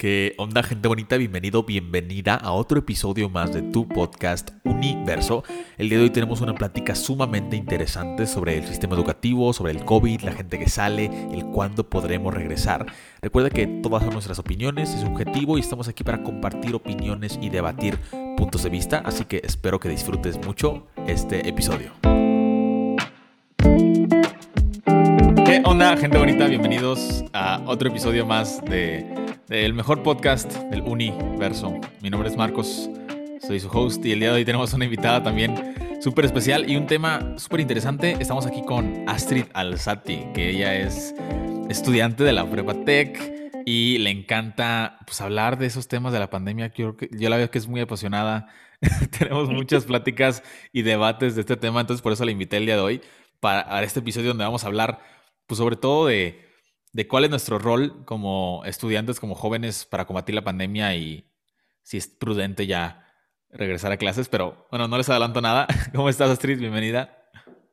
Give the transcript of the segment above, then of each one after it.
¿Qué onda gente bonita? Bienvenido, bienvenida a otro episodio más de tu podcast Universo. El día de hoy tenemos una plática sumamente interesante sobre el sistema educativo, sobre el COVID, la gente que sale, el cuándo podremos regresar. Recuerda que todas son nuestras opiniones, es subjetivo y estamos aquí para compartir opiniones y debatir puntos de vista, así que espero que disfrutes mucho este episodio. ¿Qué onda gente bonita? Bienvenidos a otro episodio más de el mejor podcast del universo. Mi nombre es Marcos, soy su host y el día de hoy tenemos una invitada también súper especial y un tema súper interesante. Estamos aquí con Astrid Alzati, que ella es estudiante de la Prepa Tech y le encanta pues, hablar de esos temas de la pandemia. Yo, yo la veo que es muy apasionada. tenemos muchas pláticas y debates de este tema, entonces por eso la invité el día de hoy para este episodio donde vamos a hablar pues sobre todo de de cuál es nuestro rol como estudiantes, como jóvenes para combatir la pandemia y si es prudente ya regresar a clases, pero bueno, no les adelanto nada. ¿Cómo estás, Astrid? Bienvenida.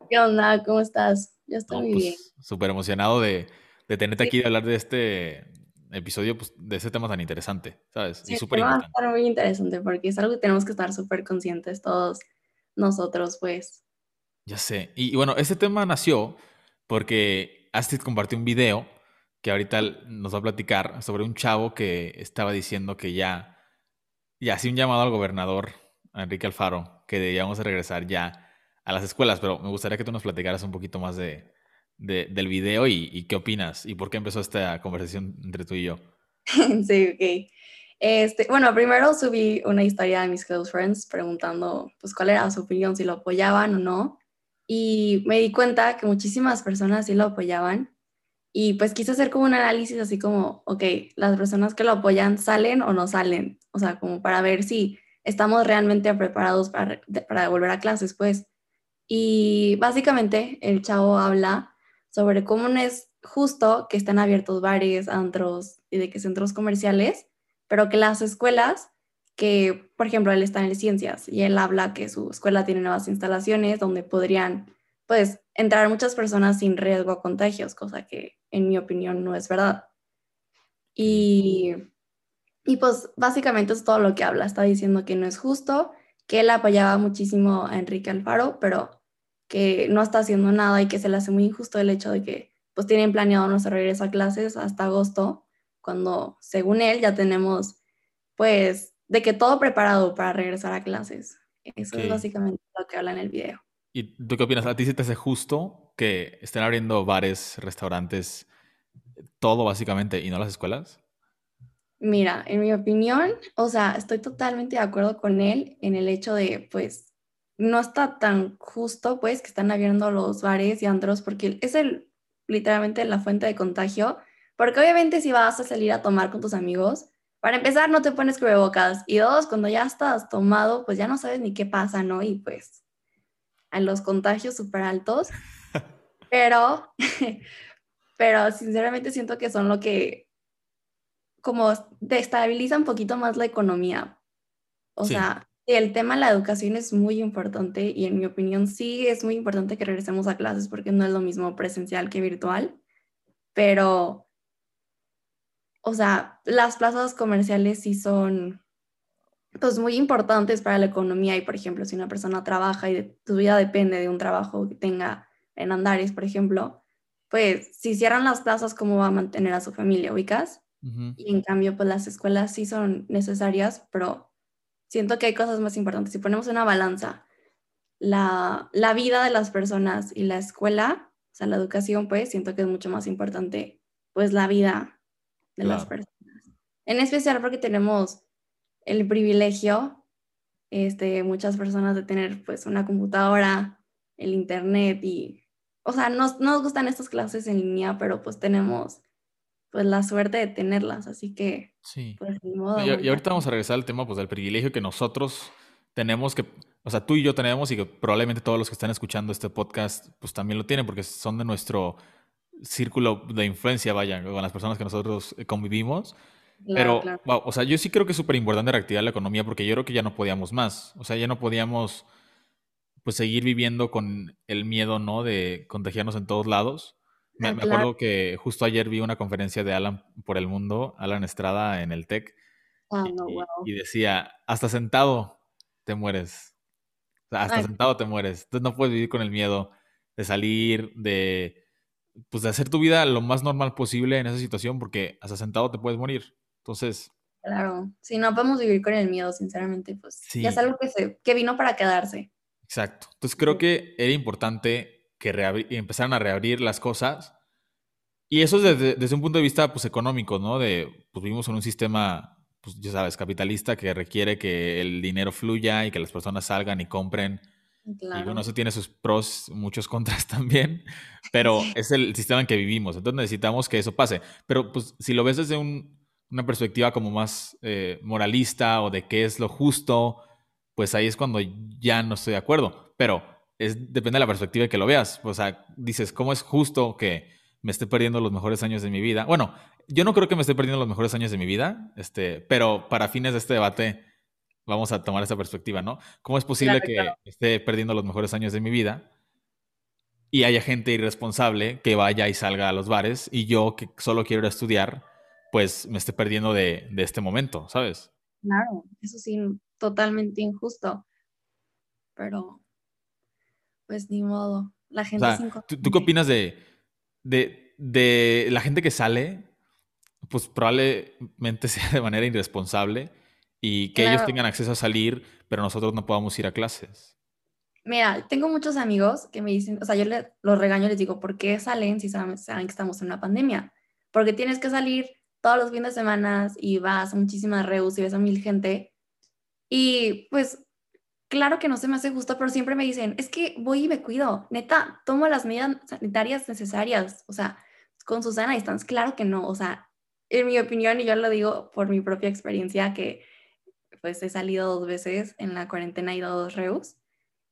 ¿Qué onda? ¿Cómo estás? Yo estoy muy pues, bien. Súper emocionado de, de tenerte aquí, de hablar de este episodio, pues, de ese tema tan interesante, ¿sabes? Sí, y súper Va a estar muy interesante porque es algo que tenemos que estar súper conscientes todos nosotros, pues. Ya sé. Y, y bueno, este tema nació porque Astrid compartió un video que ahorita nos va a platicar sobre un chavo que estaba diciendo que ya, ya hacía un llamado al gobernador, Enrique Alfaro, que debíamos regresar ya a las escuelas, pero me gustaría que tú nos platicaras un poquito más de, del video y, qué opinas y por qué empezó esta conversación entre tú y yo. Sí, ok. Este, bueno, primero subí una historia de mis close friends preguntando pues cuál era su opinión, si lo apoyaban o no. Y me di cuenta que muchísimas personas sí lo apoyaban y pues quise hacer como un análisis así como, ok, las personas que lo apoyan salen o no salen, o sea, como para ver si estamos realmente preparados para, para volver a clases, pues. Y básicamente el chavo habla sobre cómo no es justo que estén abiertos bares, antros y de que centros comerciales, pero que las escuelas, que por ejemplo él está en ciencias y él habla que su escuela tiene nuevas instalaciones donde podrían pues entrar muchas personas sin riesgo a contagios, cosa que en mi opinión no es verdad. Y, y pues básicamente es todo lo que habla. Está diciendo que no es justo, que él apoyaba muchísimo a Enrique Alfaro, pero que no está haciendo nada y que se le hace muy injusto el hecho de que pues tienen planeado nuestro regreso a clases hasta agosto, cuando según él ya tenemos pues de que todo preparado para regresar a clases. Eso es básicamente lo que habla en el video. ¿Y tú qué opinas? ¿A ti se te hace justo que estén abriendo bares, restaurantes, todo básicamente y no las escuelas? Mira, en mi opinión, o sea, estoy totalmente de acuerdo con él en el hecho de, pues, no está tan justo, pues, que están abriendo los bares y andros, porque es el, literalmente la fuente de contagio, porque obviamente si vas a salir a tomar con tus amigos, para empezar no te pones cubrebocas, y dos, cuando ya estás tomado, pues ya no sabes ni qué pasa, ¿no? Y pues, a los contagios súper altos, pero, pero sinceramente siento que son lo que como destabiliza un poquito más la economía. O sea, el tema de la educación es muy importante y en mi opinión sí es muy importante que regresemos a clases porque no es lo mismo presencial que virtual, pero, o sea, las plazas comerciales sí son pues muy importantes para la economía y por ejemplo si una persona trabaja y tu vida depende de un trabajo que tenga en Andares, por ejemplo, pues si cierran las plazas, ¿cómo va a mantener a su familia? ¿Ubicas? Y en cambio, pues las escuelas sí son necesarias, pero siento que hay cosas más importantes. Si ponemos una balanza, la, la vida de las personas y la escuela, o sea, la educación, pues siento que es mucho más importante, pues la vida de las personas. En especial porque tenemos el privilegio, este, muchas personas de tener pues una computadora, el internet y o sea, nos, nos gustan estas clases en línea, pero pues tenemos pues la suerte de tenerlas, así que sí. pues ni modo. Y, y, ahorita vamos a regresar al tema pues del privilegio que nosotros tenemos que, o sea, tú y yo tenemos y que probablemente todos los que están escuchando este podcast pues también lo tienen porque son de nuestro círculo de influencia, vaya, con las personas que nosotros eh, Pero, o sea, yo sí creo que es súper importante reactivar la economía porque yo creo que ya no podíamos más. O sea, ya no podíamos pues seguir viviendo con el miedo, ¿no? De contagiarnos en todos lados. Me, Ah, me acuerdo que justo ayer vi una conferencia de Alan por el mundo, Alan Estrada en el TEC, Ah, no, y, wow. y decía, hasta sentado te mueres. O sea, hasta Ay, sentado te mueres. Entonces no puedes vivir con el miedo de salir, de, pues, de hacer tu vida lo más normal posible en esa situación, porque hasta sentado te puedes morir. Entonces, claro. Si no podemos vivir con el miedo, sinceramente, pues ya es sí, algo que, se, que vino para quedarse. exacto. Entonces creo que era importante que empezaran a reabrir las cosas. Y eso es desde, desde un punto de vista pues, económico, ¿no? De, pues vivimos en un sistema, pues ya sabes, capitalista que requiere que el dinero fluya y que las personas salgan y compren Y bueno, Claro. eso tiene sus pros, muchos contras también, pero Sí, es el sistema en que vivimos, entonces necesitamos que eso pase. Pero pues si lo ves desde un- una perspectiva como más eh, moralista o de qué es lo justo, pues ahí es cuando ya no estoy de acuerdo. Pero es, depende de la perspectiva que lo veas. O sea, dices, ¿cómo es justo que me esté perdiendo los mejores años de mi vida? Bueno, yo no creo que me esté perdiendo los mejores años de mi vida, este, pero para fines de este debate vamos a tomar esa perspectiva, ¿no? ¿Cómo es claro, posible que claro. esté perdiendo los mejores años de mi vida y haya gente irresponsable que vaya y salga a los bares y yo que solo quiero ir a estudiar, pues me esté perdiendo de, de este momento, ¿sabes? Claro, eso sí, totalmente injusto, pero pues ni modo, la gente sea, ¿tú, tú qué opinas de, de, de la gente que sale? Pues probablemente sea de manera irresponsable y que ellos tengan acceso a salir, pero nosotros no podamos ir a clases. mira, tengo muchos amigos que me dicen, o sea, yo le- los regaño y les digo, ¿por qué salen si saben, saben que estamos en una pandemia? Porque tienes que salir todos los fines de semana y vas a muchísimas reus y ves a mil gente. Y pues claro que no se me hace justo, pero siempre me dicen, es que voy y me cuido, neta, tomo las medidas sanitarias necesarias, o sea, con Susana distancia, claro que no, o sea, en mi opinión, y yo lo digo por mi propia experiencia, que pues he salido dos veces en la cuarentena, he ido a dos reus,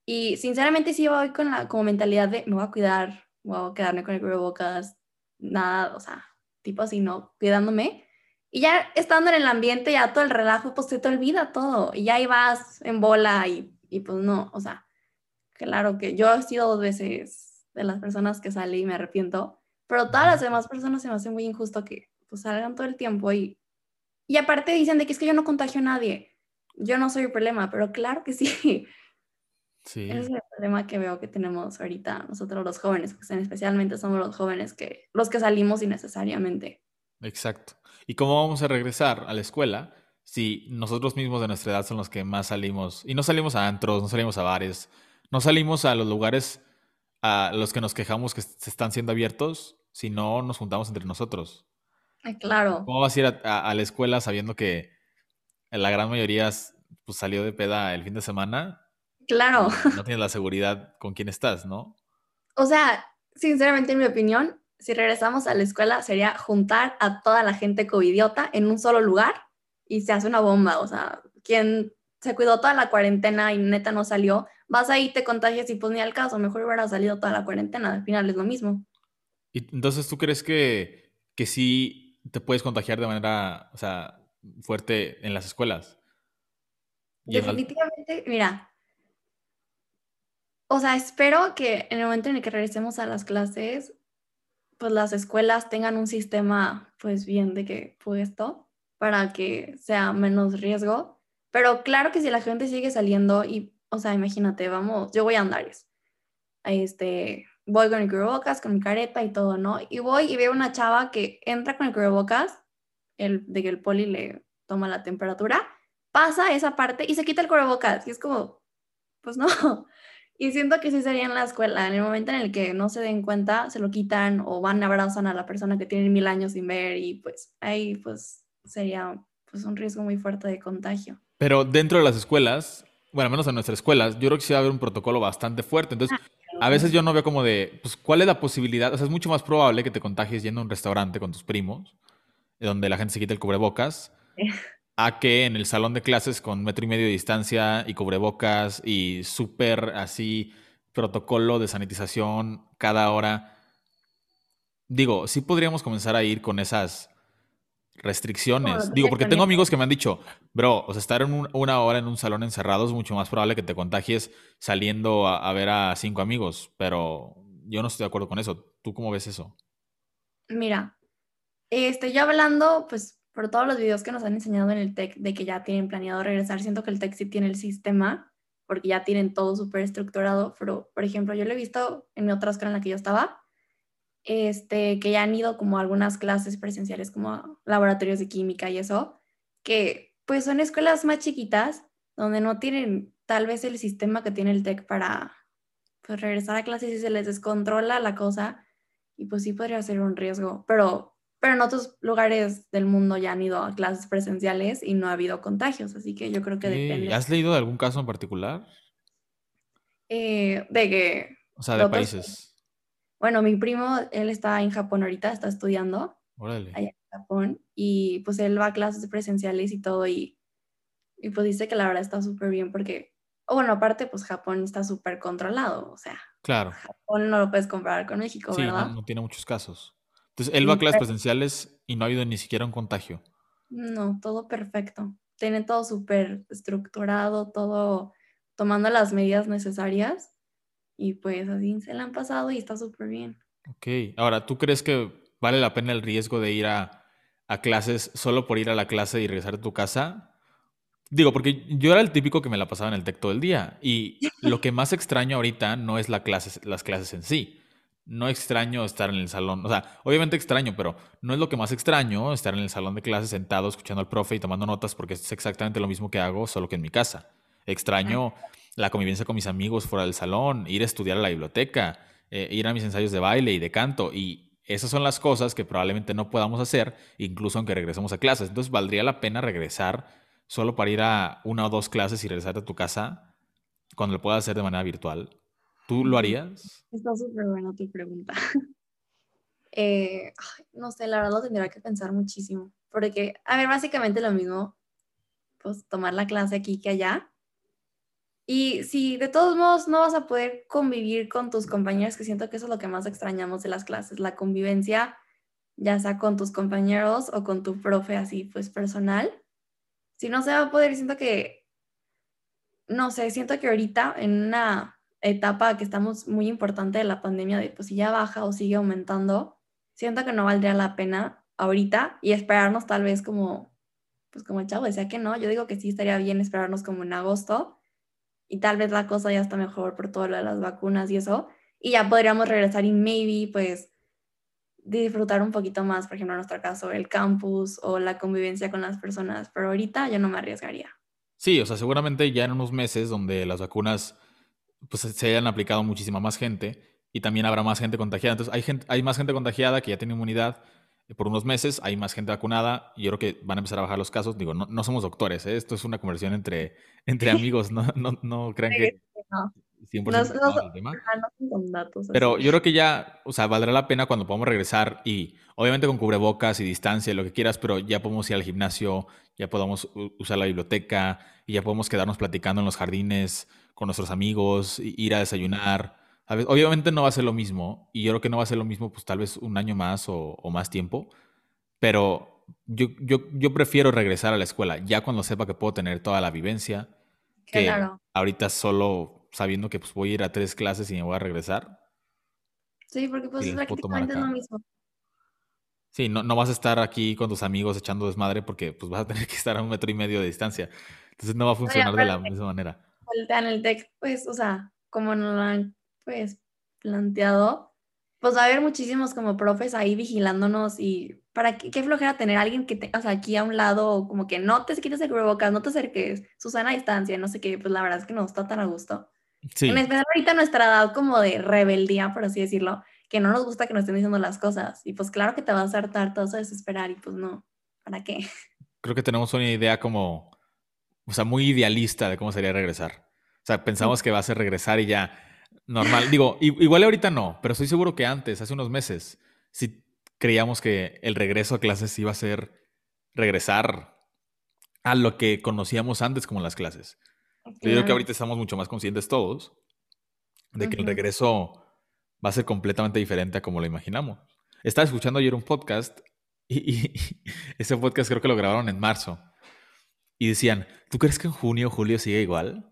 y sinceramente sí voy con la como mentalidad de me voy a cuidar, voy a quedarme con el cubrebocas, nada, o sea, tipo así, ¿no? Cuidándome. Y ya estando en el ambiente, ya todo el relajo, pues se te olvida todo. Y ya ahí vas en bola y, y pues no, o sea, claro que yo he sido dos veces de las personas que salí y me arrepiento, pero todas las demás personas se me hace muy injusto que pues salgan todo el tiempo y, y aparte dicen de que es que yo no contagio a nadie. Yo no soy el problema, pero claro que sí. Ese es el problema que veo que tenemos ahorita nosotros los jóvenes, porque especialmente somos los jóvenes que los que salimos innecesariamente. exacto. ¿Y cómo vamos a regresar a la escuela si nosotros mismos de nuestra edad son los que más salimos? Y no salimos a antros, no salimos a bares, no salimos a los lugares a los que nos quejamos que se están siendo abiertos si no nos juntamos entre nosotros. Claro, ¿Cómo vas a ir a, a- a la escuela sabiendo que la gran mayoría pues, salió de peda el fin de semana claro. no tienes la seguridad con quién estás, ¿no? O sea, sinceramente, en mi opinión, si regresamos a la escuela sería juntar a toda la gente covidiota en un solo lugar y se hace una bomba. O sea, quien se cuidó toda la cuarentena y neta no salió, vas ahí, te contagias y pues ni al caso, mejor hubiera salido toda la cuarentena, al final es lo mismo. Y entonces, ¿tú crees que, que sí te puedes contagiar de manera, o sea, fuerte en las escuelas? Definitivamente, mira, o sea, espero que en el momento en el que regresemos a las clases, pues las escuelas tengan un sistema pues bien de que puesto para que sea menos riesgo. Pero claro que si la gente sigue saliendo y, o sea, imagínate, vamos, yo voy a Andares, este, voy con el cubrebocas, con mi careta y todo, ¿no? Y voy y veo una chava que entra con el cubrebocas, el, de que el poli le toma la temperatura, pasa esa parte y se quita el cubrebocas. Y es como, pues no. Y siento que sí sería en la escuela, en el momento en el que no se den cuenta, se lo quitan o van abrazan a la persona que tienen mil años sin ver y pues ahí pues sería pues un riesgo muy fuerte de contagio. Pero dentro de las escuelas, bueno, menos en nuestras escuelas, yo creo que sí va a haber un protocolo bastante fuerte. Entonces, a veces yo no veo como de, pues, ¿cuál es la posibilidad? O sea, es mucho más probable que te contagies yendo a un restaurante con tus primos, donde la gente se quita el cubrebocas, a que en el salón de clases con metro y medio de distancia y cubrebocas y súper así protocolo de sanitización cada hora. Digo, sí podríamos comenzar a ir con esas restricciones. Digo, que porque tengo amigos que me han dicho, bro, o sea, estar en un- una hora en un salón encerrado es mucho más probable que te contagies saliendo a, a ver a cinco amigos, pero yo no estoy de acuerdo con eso. ¿Tú cómo ves eso? Mira, estoy ya hablando, pues, por todos los videos que nos han enseñado en el TEC de que ya tienen planeado regresar, siento que el TEC sí tiene el sistema, porque ya tienen todo súper estructurado, pero, por ejemplo, yo lo he visto en mi otra escuela en la que yo estaba, este, que ya han ido como algunas clases presenciales, como laboratorios de química y eso, que pues son escuelas más chiquitas, donde no tienen tal vez el sistema que tiene el TEC para pues, regresar a clases y se les descontrola la cosa, y pues sí podría ser un riesgo, pero, pero en otros lugares del mundo ya han ido a clases presenciales y no ha habido contagios, así que yo creo que depende. ¿Has leído de algún caso en particular? Eh, de que... O sea, de países. Bueno, mi primo, él está en Japón ahorita, está estudiando Órale. allá en Japón y pues él va a clases presenciales y todo y, y pues dice que la verdad está súper bien porque, o bueno, aparte pues Japón está súper controlado, o sea, Claro. Japón no lo puedes comparar con México, Sí, ¿verdad? no, no tiene muchos casos. Entonces, él va a clases presenciales y no ha habido ni siquiera un contagio. No, todo perfecto. Tiene todo súper estructurado, todo tomando las medidas necesarias y pues así se la han pasado y está súper bien. Ok. Ahora, ¿tú crees que vale la pena el riesgo de ir a, a clases solo por ir a la clase y regresar a tu casa? Digo, porque yo era el típico que me la pasaba en el TEC todo el día. Y lo que más extraño ahorita no es la clase, las clases en sí. No extraño estar en el salón. O sea, obviamente extraño, pero no es lo que más extraño estar en el salón de clases sentado, escuchando al profe y tomando notas, porque es exactamente lo mismo que hago, solo que en mi casa. Extraño la convivencia con mis amigos fuera del salón, ir a estudiar a la biblioteca, eh, ir a mis ensayos de baile y de canto. Y esas son las cosas que probablemente no podamos hacer, incluso aunque regresemos a clases. Entonces, ¿valdría la pena regresar solo para ir a una o dos clases y regresar a tu casa cuando lo puedas hacer de manera virtual? ¿Tú lo harías? Está súper buena tu pregunta. Eh, no sé, la verdad lo tendría que pensar muchísimo. Porque, a ver, básicamente lo mismo, pues tomar la clase aquí que allá. Y si de todos modos no vas a poder convivir con tus compañeros, que siento que eso es lo que más extrañamos de las clases, la convivencia, ya sea con tus compañeros o con tu profe así, pues personal. Si no se va a poder, siento que, no sé, siento que ahorita en una etapa que estamos muy importante de la pandemia, de pues si ya baja o sigue aumentando, siento que no valdría la pena ahorita y esperarnos tal vez como, pues como el chavo decía que no, yo digo que sí estaría bien esperarnos como en agosto y tal vez la cosa ya está mejor por todo lo de las vacunas y eso, y ya podríamos regresar y maybe pues disfrutar un poquito más, por ejemplo, en nuestro caso, el campus o la convivencia con las personas, pero ahorita yo no me arriesgaría. Sí, o sea, seguramente ya en unos meses donde las vacunas pues, se hayan aplicado muchísima más gente y también habrá más gente contagiada. Entonces, hay, gente, hay más gente contagiada que ya tiene inmunidad eh, por unos meses, hay más gente vacunada y yo creo que van a empezar a bajar los casos. Digo, no, no somos doctores, ¿eh? esto es una conversación entre, entre amigos, no, no, no crean que No, 100% no, no, informados del tema. datos. Pero yo creo que ya, o sea, valdrá la pena cuando podamos regresar y obviamente con cubrebocas y distancia y lo que quieras, pero ya podemos ir al gimnasio, ya podemos u- usar la biblioteca y ya podemos quedarnos platicando en los jardines con nuestros amigos, ir a desayunar. ¿sabes? Obviamente no va a ser lo mismo y yo creo que no va a ser lo mismo pues tal vez un año más o, o más tiempo, pero yo, yo, yo prefiero regresar a la escuela ya cuando sepa que puedo tener toda la vivencia que Claro. ahorita solo sabiendo que pues voy a ir a tres clases y me voy a regresar. Sí, porque pues tomar prácticamente es lo mismo. Sí, no, no vas a estar aquí con tus amigos echando desmadre porque pues vas a tener que estar a un metro y medio de distancia. Entonces no va a funcionar de la misma manera. en el TEC, pues, o sea, como nos lo han, pues, planteado, pues va a haber muchísimos como profes ahí vigilándonos y para qué, qué flojera tener a alguien que te, o sea, aquí a un lado, como que no te quites el cubrebocas, no te acerques, Susana a distancia, no sé qué, pues la verdad es que no está tan a gusto. En especial ahorita nuestra edad como de rebeldía, por así decirlo, que no nos gusta que nos estén diciendo las cosas. Y pues claro que te vas a hartar, te vas a desesperar y pues no, ¿para qué? creo que tenemos una idea como, o sea, muy idealista de cómo sería regresar. O sea, pensamos que va a ser regresar y ya normal. Digo, igual ahorita no, pero estoy seguro que antes, hace unos meses, sí creíamos que el regreso a clases iba a ser regresar a lo que conocíamos antes como las clases. Yo creo que ahorita estamos mucho más conscientes todos de que el regreso va a ser completamente diferente a como lo imaginamos. Estaba escuchando ayer un podcast y, y- y ese podcast creo que lo grabaron en marzo y decían, ¿tú crees que en junio o julio sigue igual?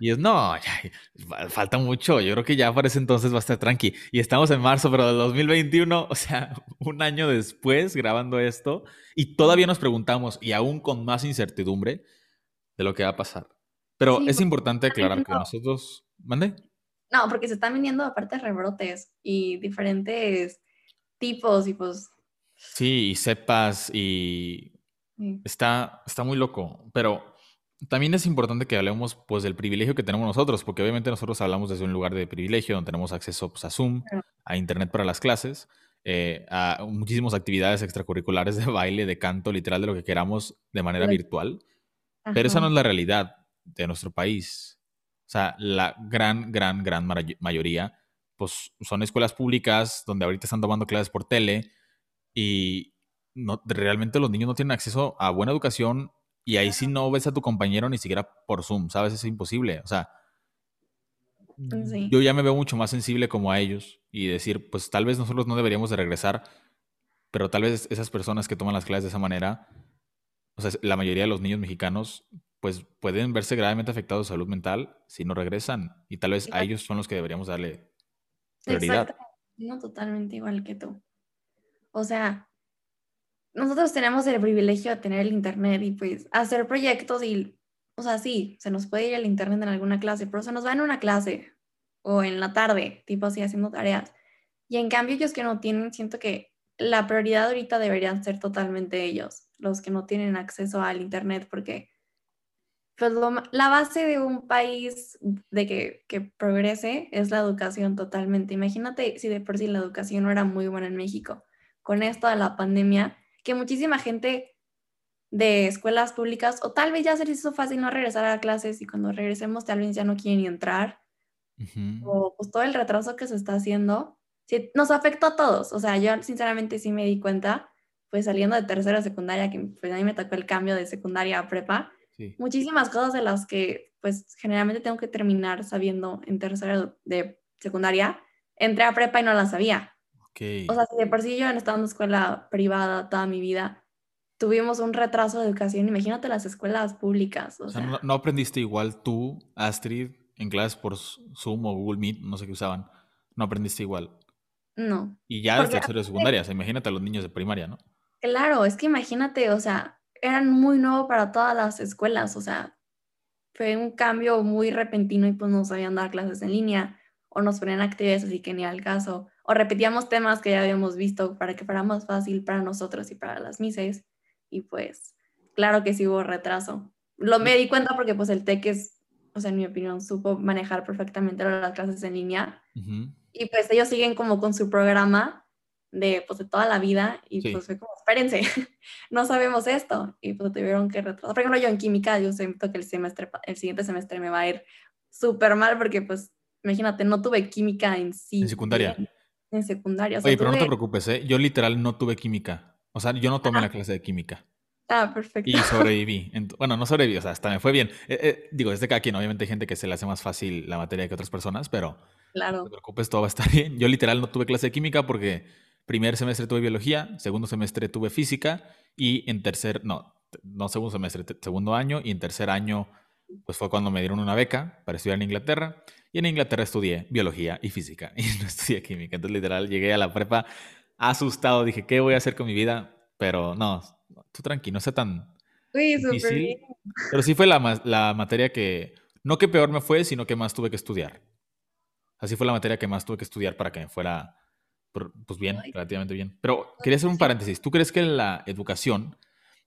Y es, no, ya, falta mucho. Yo creo que ya para ese entonces va a estar tranqui. Y estamos en marzo, pero del 2021, o sea, un año después grabando esto, y todavía nos preguntamos, y aún con más incertidumbre, de lo que va a pasar. Pero es importante aclarar que nosotros. ¿Mande? No, porque se están viniendo aparte rebrotes y diferentes tipos y pues. Sí, y cepas y. Está, está muy loco. Pero también es importante que hablemos pues del privilegio que tenemos nosotros, porque obviamente nosotros hablamos desde un lugar de privilegio donde tenemos acceso pues, a Zoom, a Internet para las clases, eh, a muchísimas actividades extracurriculares de baile, de canto, literal de lo que queramos de manera virtual. Pero esa no es la realidad de nuestro país. O sea, la gran, gran, gran mayoría pues son escuelas públicas donde ahorita están tomando clases por tele y no, realmente los niños no tienen acceso a buena educación y ahí sí no ves a tu compañero ni siquiera por Zoom, ¿sabes? Es imposible. O sea, yo ya me veo mucho más sensible como a ellos y decir, pues tal vez nosotros no deberíamos de regresar, pero tal vez esas personas que toman las clases de esa manera, o sea, la mayoría de los niños mexicanos, pues pueden verse gravemente afectados de salud mental si no regresan y tal vez a ellos son los que deberíamos darle prioridad. No, totalmente igual que tú. O sea, nosotros tenemos el privilegio de tener el Internet y pues hacer proyectos y, o sea, sí, se nos puede ir el Internet en alguna clase, pero se nos va en una clase o en la tarde, tipo así, haciendo tareas. Y en cambio, ellos que no tienen, siento que la prioridad ahorita deberían ser totalmente ellos, los que no tienen acceso al Internet, porque pues, la base de un país de que, que progrese es la educación totalmente. Imagínate si de por sí la educación no era muy buena en México. Con esto de la pandemia, que muchísima gente de escuelas públicas, o tal vez ya se les hizo fácil no regresar a clases y cuando regresemos tal vez ya no quieren entrar, o pues todo el retraso que se está haciendo, sí, nos afectó a todos. O sea, yo sinceramente sí me di cuenta, pues saliendo de tercera secundaria, que pues a mí me tocó el cambio de secundaria a prepa, muchísimas cosas de las que pues generalmente tengo que terminar sabiendo en tercera de secundaria, entré a prepa y no la sabía. O sea, si de por sí yo en estado en escuela privada toda mi vida, tuvimos un retraso de educación, imagínate las escuelas públicas. O, sea, ¿no, aprendiste igual tú, Astrid, en clases por Zoom o Google Meet, no sé qué usaban? ¿No aprendiste igual? No. Y ya desde tercero de secundaria, imagínate a los niños de primaria, ¿no? Claro, es que imagínate, o sea, eran muy nuevos para todas las escuelas, o sea, fue un cambio muy repentino y pues no sabían dar clases en línea o nos ponían actividades así que ni al caso o repetíamos temas que ya habíamos visto para que fuera más fácil para nosotros y para las mises. Y pues, claro que sí hubo retraso. Lo me di cuenta porque pues el TEC es, o sea, en mi opinión, supo manejar perfectamente las clases en línea. Y pues ellos siguen como con su programa de, pues, de toda la vida y pues fue como, espérense, no sabemos esto. Y pues tuvieron que retrasar. Por ejemplo, yo en química, yo siento que el, semestre, el siguiente semestre me va a ir súper mal porque pues, imagínate, no tuve química en sí. En secundaria en secundaria. Oye, pero no te preocupes, ¿eh? Yo literal no tuve química. O sea, yo no tomé la clase de química. Ah, perfecto. Y sobreviví. Bueno, no sobreviví, o sea, hasta me fue bien. Eh, eh, digo, es de cada quien. Obviamente hay gente que se le hace más fácil la materia que otras personas, pero claro. no te preocupes, todo va a estar bien. Yo literal no tuve clase de química porque primer semestre tuve biología, segundo semestre tuve física y en tercer, no, no segundo semestre, segundo año y en tercer año pues fue cuando me dieron una beca para estudiar en Inglaterra. Y en Inglaterra estudié biología y física y no estudié química. Entonces, literal, llegué a la prepa asustado. Dije, ¿qué voy a hacer con mi vida? Pero no, tú tranquilo, no sé tan difícil. Pero sí fue la, la materia que, no que peor me fue, sino que más tuve que estudiar. Así fue la materia que más tuve que estudiar para que me fuera, pues bien, relativamente bien. Pero quería hacer un paréntesis. ¿Tú crees que la educación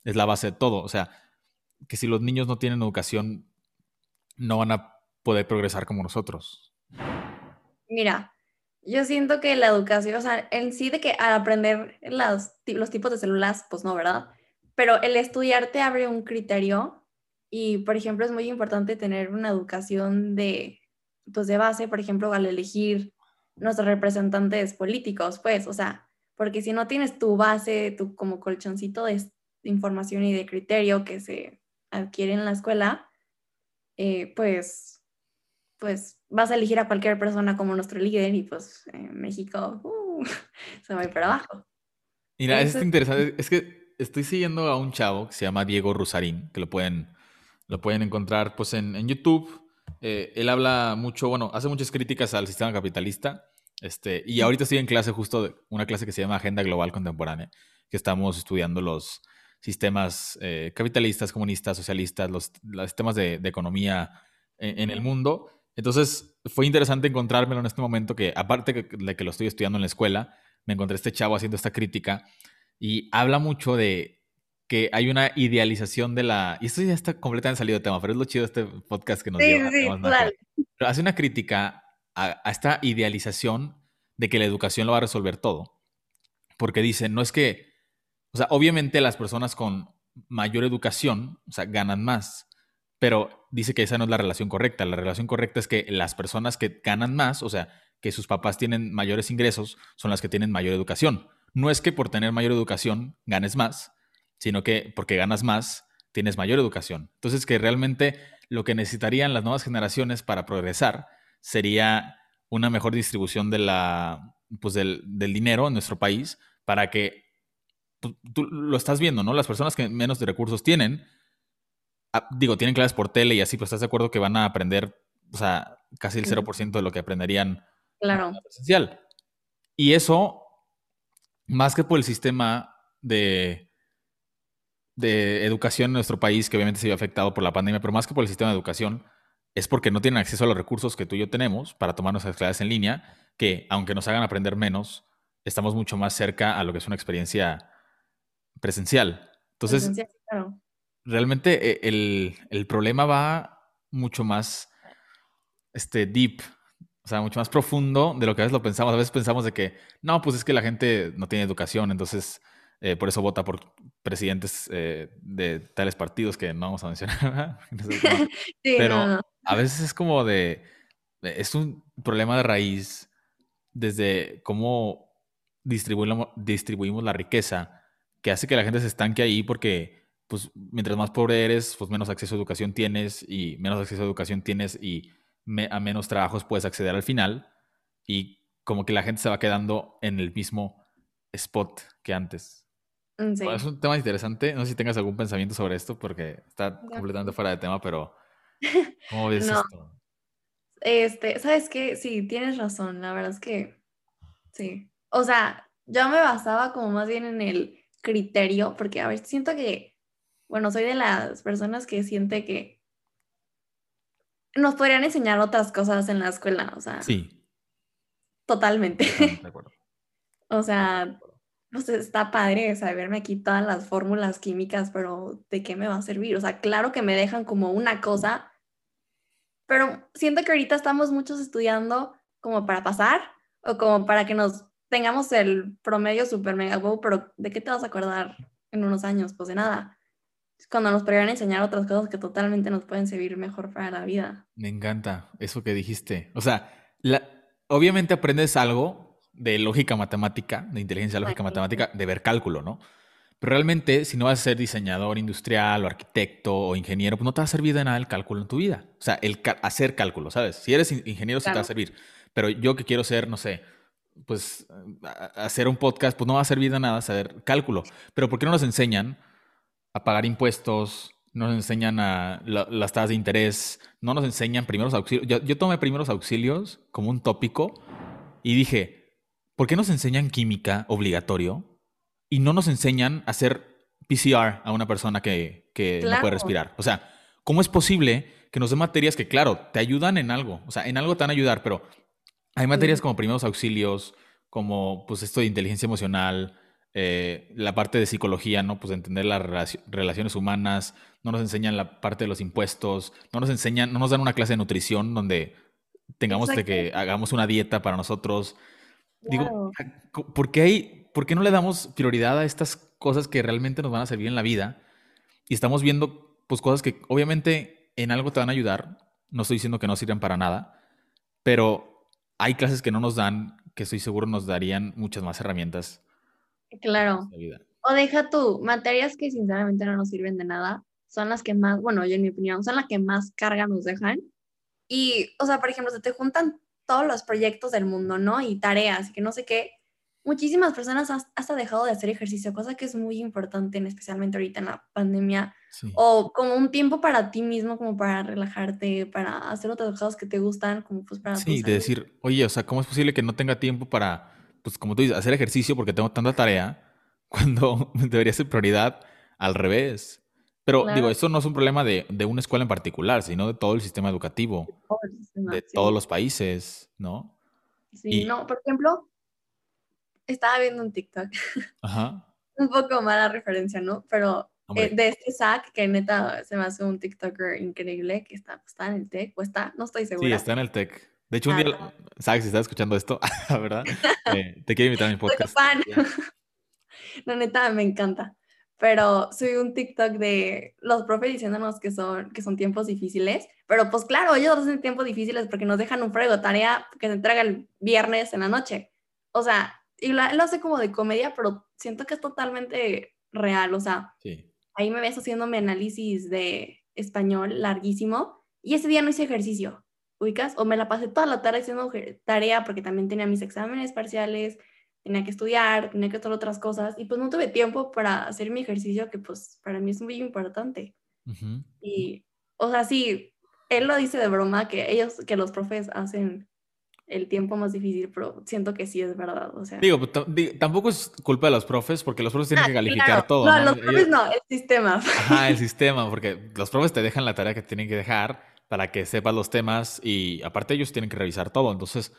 es la base de todo? O sea, que si los niños no tienen educación, no van a poder progresar como nosotros. Mira, yo siento que la educación, o sea, en sí de que al aprender los, los tipos de células, pues no, ¿verdad? Pero el estudiar te abre un criterio y, por ejemplo, es muy importante tener una educación de, pues de base, por ejemplo, al elegir nuestros representantes políticos, pues, o sea, porque si no tienes tu base, tu como colchoncito de información y de criterio que se adquiere en la escuela, eh, pues, pues vas a elegir a cualquier persona como nuestro líder y pues en México uh, se va a ir para abajo. Mira, es interesante, es que estoy siguiendo a un chavo que se llama Diego Rusarín, que lo pueden, lo pueden encontrar pues en, en YouTube. Eh, él habla mucho, bueno, hace muchas críticas al sistema capitalista. Este, y ahorita estoy en clase justo de una clase que se llama Agenda Global Contemporánea, que estamos estudiando los sistemas eh, capitalistas, comunistas, socialistas, los, sistemas de, economía en, el mundo. Entonces fue interesante encontrármelo en este momento que, aparte de que lo estoy estudiando en la escuela, me encontré este chavo haciendo esta crítica y habla mucho de que hay una idealización de la... Y esto ya está completamente salido de tema, pero es lo chido de este podcast que nos sí, Sí, Pero hace una crítica a, a, esta idealización de que la educación lo va a resolver todo. Porque dice, no es que... O sea, obviamente las personas con mayor educación, o sea, ganan más, pero dice que esa no es la relación correcta. La relación correcta es que las personas que ganan más, o sea, que sus papás tienen mayores ingresos, son las que tienen mayor educación. No es que por tener mayor educación ganes más, sino que porque ganas más, tienes mayor educación. Entonces, que realmente lo que necesitarían las nuevas generaciones para progresar sería una mejor distribución de la, pues del, dinero en nuestro país para que pues, tú lo estás viendo, ¿no? Las personas que menos de recursos tienen, ah, digo, tienen clases por tele y así, pues estás de acuerdo que van a aprender, o sea, casi el 0% de lo que aprenderían claro. presencial. Y eso, más que por el sistema de, de educación en nuestro país, que obviamente se vio afectado por la pandemia, pero más que por el sistema de educación, es porque no tienen acceso a los recursos que tú y yo tenemos para tomar nuestras clases en línea, que aunque nos hagan aprender menos, estamos mucho más cerca a lo que es una experiencia presencial. Entonces, realmente eh, el, el, problema va mucho más este, deep, o sea, mucho más profundo de lo que a veces lo pensamos. A veces pensamos de que, no, pues es que la gente no tiene educación, entonces eh, por eso vota por presidentes eh, de tales partidos que no vamos a mencionar. Pero a veces es como de, es un problema de raíz desde cómo distribuimos, distribuimos la riqueza que hace que la gente se estanque ahí porque pues mientras más pobre eres, pues menos acceso a educación tienes y menos acceso a educación tienes y a menos trabajos puedes acceder al final y como que la gente se va quedando en el mismo spot que antes. Mm, es un tema interesante. No sé si tengas algún pensamiento sobre esto, porque está completamente fuera de tema, pero ¿cómo ves esto? Este, ¿sabes qué? Sí, tienes razón. La verdad es que sí. O sea, yo me basaba como más bien en el criterio, porque a ver, siento que, bueno, soy de las personas que siente que nos podrían enseñar otras cosas en la escuela, o sea. Sí. Totalmente. De acuerdo. o sea, pues está padre saberme aquí todas las fórmulas químicas, pero ¿de qué me va a servir? O sea, claro que me dejan como una cosa, pero siento que ahorita estamos muchos estudiando como para pasar o como para que nos tengamos el promedio super mega wow, pero ¿de qué te vas a acordar en unos años? Pues de nada. Cuando nos podrían enseñar otras cosas que totalmente nos pueden servir mejor para la vida. Me encanta eso que dijiste. O sea, obviamente aprendes algo de lógica matemática, de inteligencia lógica matemática, de ver cálculo, ¿no? Pero realmente, si no vas a ser diseñador industrial o arquitecto o ingeniero, pues no te va a servir de nada el cálculo en tu vida. O sea, el hacer cálculo, ¿sabes? Si eres ingeniero, sí te va a servir. Pero yo que quiero ser, no sé, pues hacer un podcast, pues no va a servir de nada saber cálculo. Pero ¿por qué no nos enseñan a pagar impuestos? No nos enseñan a las tasas de interés, no nos enseñan primeros auxilios. Yo, yo tomé primeros auxilios como un tópico y dije, ¿por qué nos enseñan química obligatorio y no nos enseñan a hacer PCR a una persona que, no puede respirar? O sea, ¿cómo es posible que nos den materias que, claro, te ayudan en algo? O sea, en algo te van a ayudar, pero hay materias como primeros auxilios, como pues esto de inteligencia emocional, eh, la parte de psicología, ¿no? Pues de entender las relaciones humanas, no nos enseñan la parte de los impuestos, no nos enseñan, no nos dan una clase de nutrición donde tengamos de que hagamos una dieta para nosotros. Digo, ¿por qué, hay, ¿por qué no le damos prioridad a estas cosas que realmente nos van a servir en la vida? Y estamos viendo, pues, cosas que obviamente en algo te van a ayudar. No estoy diciendo que no sirven para nada, pero hay clases que no nos dan, que estoy seguro nos darían muchas más herramientas. Claro. O deja tú, materias que sinceramente no nos sirven de nada, son las que más, bueno, yo en mi opinión, son las que más carga nos dejan. Y, o sea, por ejemplo, se te juntan todos los proyectos del mundo, ¿no? Y tareas, que no sé qué. Muchísimas personas hasta dejado de hacer ejercicio, cosa que es muy importante, especialmente ahorita en la pandemia, O como un tiempo para ti mismo, como para relajarte, para hacer otras cosas que te gustan, como pues para... Sí, de decir, oye, o sea, ¿cómo es posible que no tenga tiempo para, pues como tú dices, hacer ejercicio porque tengo tanta tarea cuando debería ser prioridad al revés? Pero digo, eso no es un problema de, de, una escuela en particular, sino de todo el sistema educativo, de todos los países, ¿no? Sí, no, por ejemplo, estaba viendo un TikTok. Ajá. un poco mala referencia, ¿no? Pero eh, de este Zach, que neta se me hace un TikToker increíble, que está, pues, está en el tech, o está, no estoy segura. Sí, está en el tech. De hecho, un día, Zach, si estás escuchando esto, ¿verdad? Eh, te quiero invitar a mi podcast. Fan. no, neta, me encanta pero soy un TikTok de los profes diciéndonos que son, que son tiempos difíciles, pero pues claro, ellos hacen tiempos difíciles porque nos dejan un frego tarea que se entrega el viernes en la noche. O sea, y lo, hace como de comedia, pero siento que es totalmente real, o sea, ahí me ves haciéndome análisis de español larguísimo y ese día no hice ejercicio, ¿ubicas? O me la pasé toda la tarde haciendo tarea porque también tenía mis exámenes parciales, tenía que estudiar, tenía que hacer otras cosas y pues no tuve tiempo para hacer mi ejercicio que pues para mí es muy importante. Y, o sea, sí, él lo dice de broma que ellos, que los profes hacen el tiempo más difícil, pero siento que sí es verdad, o sea. Digo, tampoco es culpa de los profes porque los profes tienen que ah, calificar todo. No, los profes no, el sistema. Ajá, el sistema, porque los profes te dejan la tarea que tienen que dejar para que sepas los temas y aparte ellos tienen que revisar todo, entonces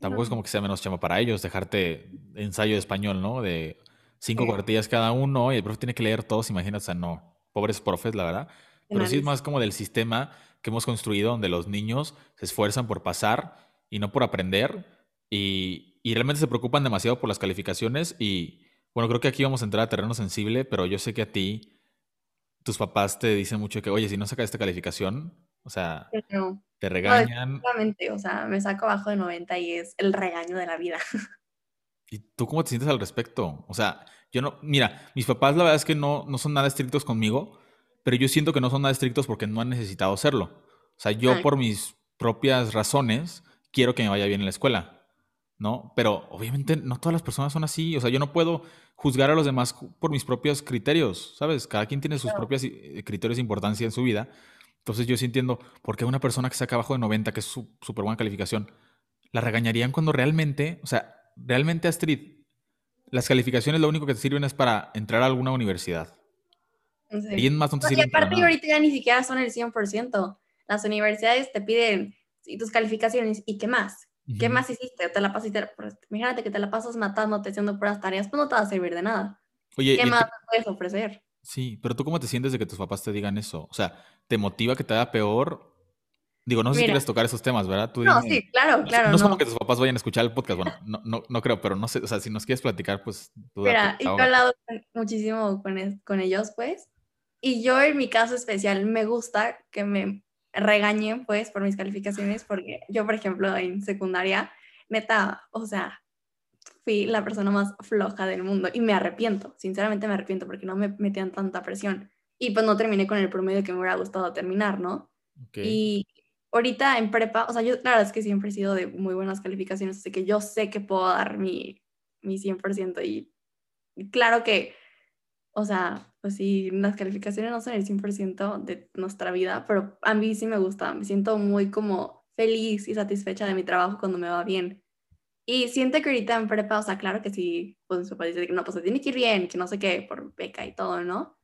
Tampoco es como que sea menos chama para ellos dejarte ensayo de español, ¿no? De cinco cuartillas cada uno y el profe tiene que leer todos, imagínate, o sea, no, pobres profes, la verdad. Pero sí es más como del sistema que hemos construido donde los niños se esfuerzan por pasar y no por aprender y, y realmente se preocupan demasiado por las calificaciones y bueno, creo que aquí vamos a entrar a terreno sensible, pero yo sé que a ti tus papás te dicen mucho que, oye, si no sacas esta calificación, o sea, te regañan. No, o sea, me saco abajo de 90 y es el regaño de la vida. ¿Y tú cómo te sientes al respecto? O sea, yo no, mira, mis papás la verdad es que no, no son nada estrictos conmigo, pero yo siento que no son nada estrictos porque no han necesitado serlo. O sea, yo por mis propias razones quiero que me vaya bien en la escuela. ¿no? Pero obviamente no todas las personas son así, o sea, yo no puedo juzgar a los demás por mis propios criterios, ¿sabes? Cada quien tiene sus propios eh, criterios de importancia en su vida. Entonces yo sí entiendo por qué una persona que saca abajo de 90, que es súper buena calificación, la regañarían cuando realmente, o sea, realmente Astrid, las calificaciones lo único que te sirven es para entrar a alguna universidad. Y más no te y aparte ahorita ya ni siquiera son el 100%. Las universidades te piden y tus calificaciones y qué más. ¿Qué más hiciste? Te la pasaste, pues, imagínate que te la pasas matándote haciendo puras tareas, pues no te va a servir de nada. Oye, ¿qué más puedes ofrecer? Sí, pero tú cómo te sientes de que tus papás te digan eso? O sea, ¿te motiva que te haga peor? Digo, no sé si quieres tocar esos temas, ¿verdad? no, sí, claro, claro. No, es como que tus papás vayan a escuchar el podcast, bueno, no, no, no creo, pero no sé, o sea, si nos quieres platicar, pues... Tú Mira, he hablado muchísimo con, con ellos, pues, y yo en mi caso especial me gusta que me regañen pues por mis calificaciones, porque yo, por ejemplo, en secundaria, neta, o sea, fui la persona más floja del mundo y me arrepiento, sinceramente me arrepiento porque no me metían tanta presión y pues no terminé con el promedio que me hubiera gustado terminar, ¿no? Y ahorita en prepa, o sea, yo la verdad es que siempre he sido de muy buenas calificaciones, así que yo sé que puedo dar mi, mi 100% y claro que o sea, pues sí, las calificaciones no son el 100% de nuestra vida, pero a mí sí me gusta, me siento muy como feliz y satisfecha de mi trabajo cuando me va bien. Y siento que ahorita en prepa, o sea, claro que sí, pues mi papá dice que no, pues se tiene que ir bien, que no sé qué, por beca y todo, ¿no?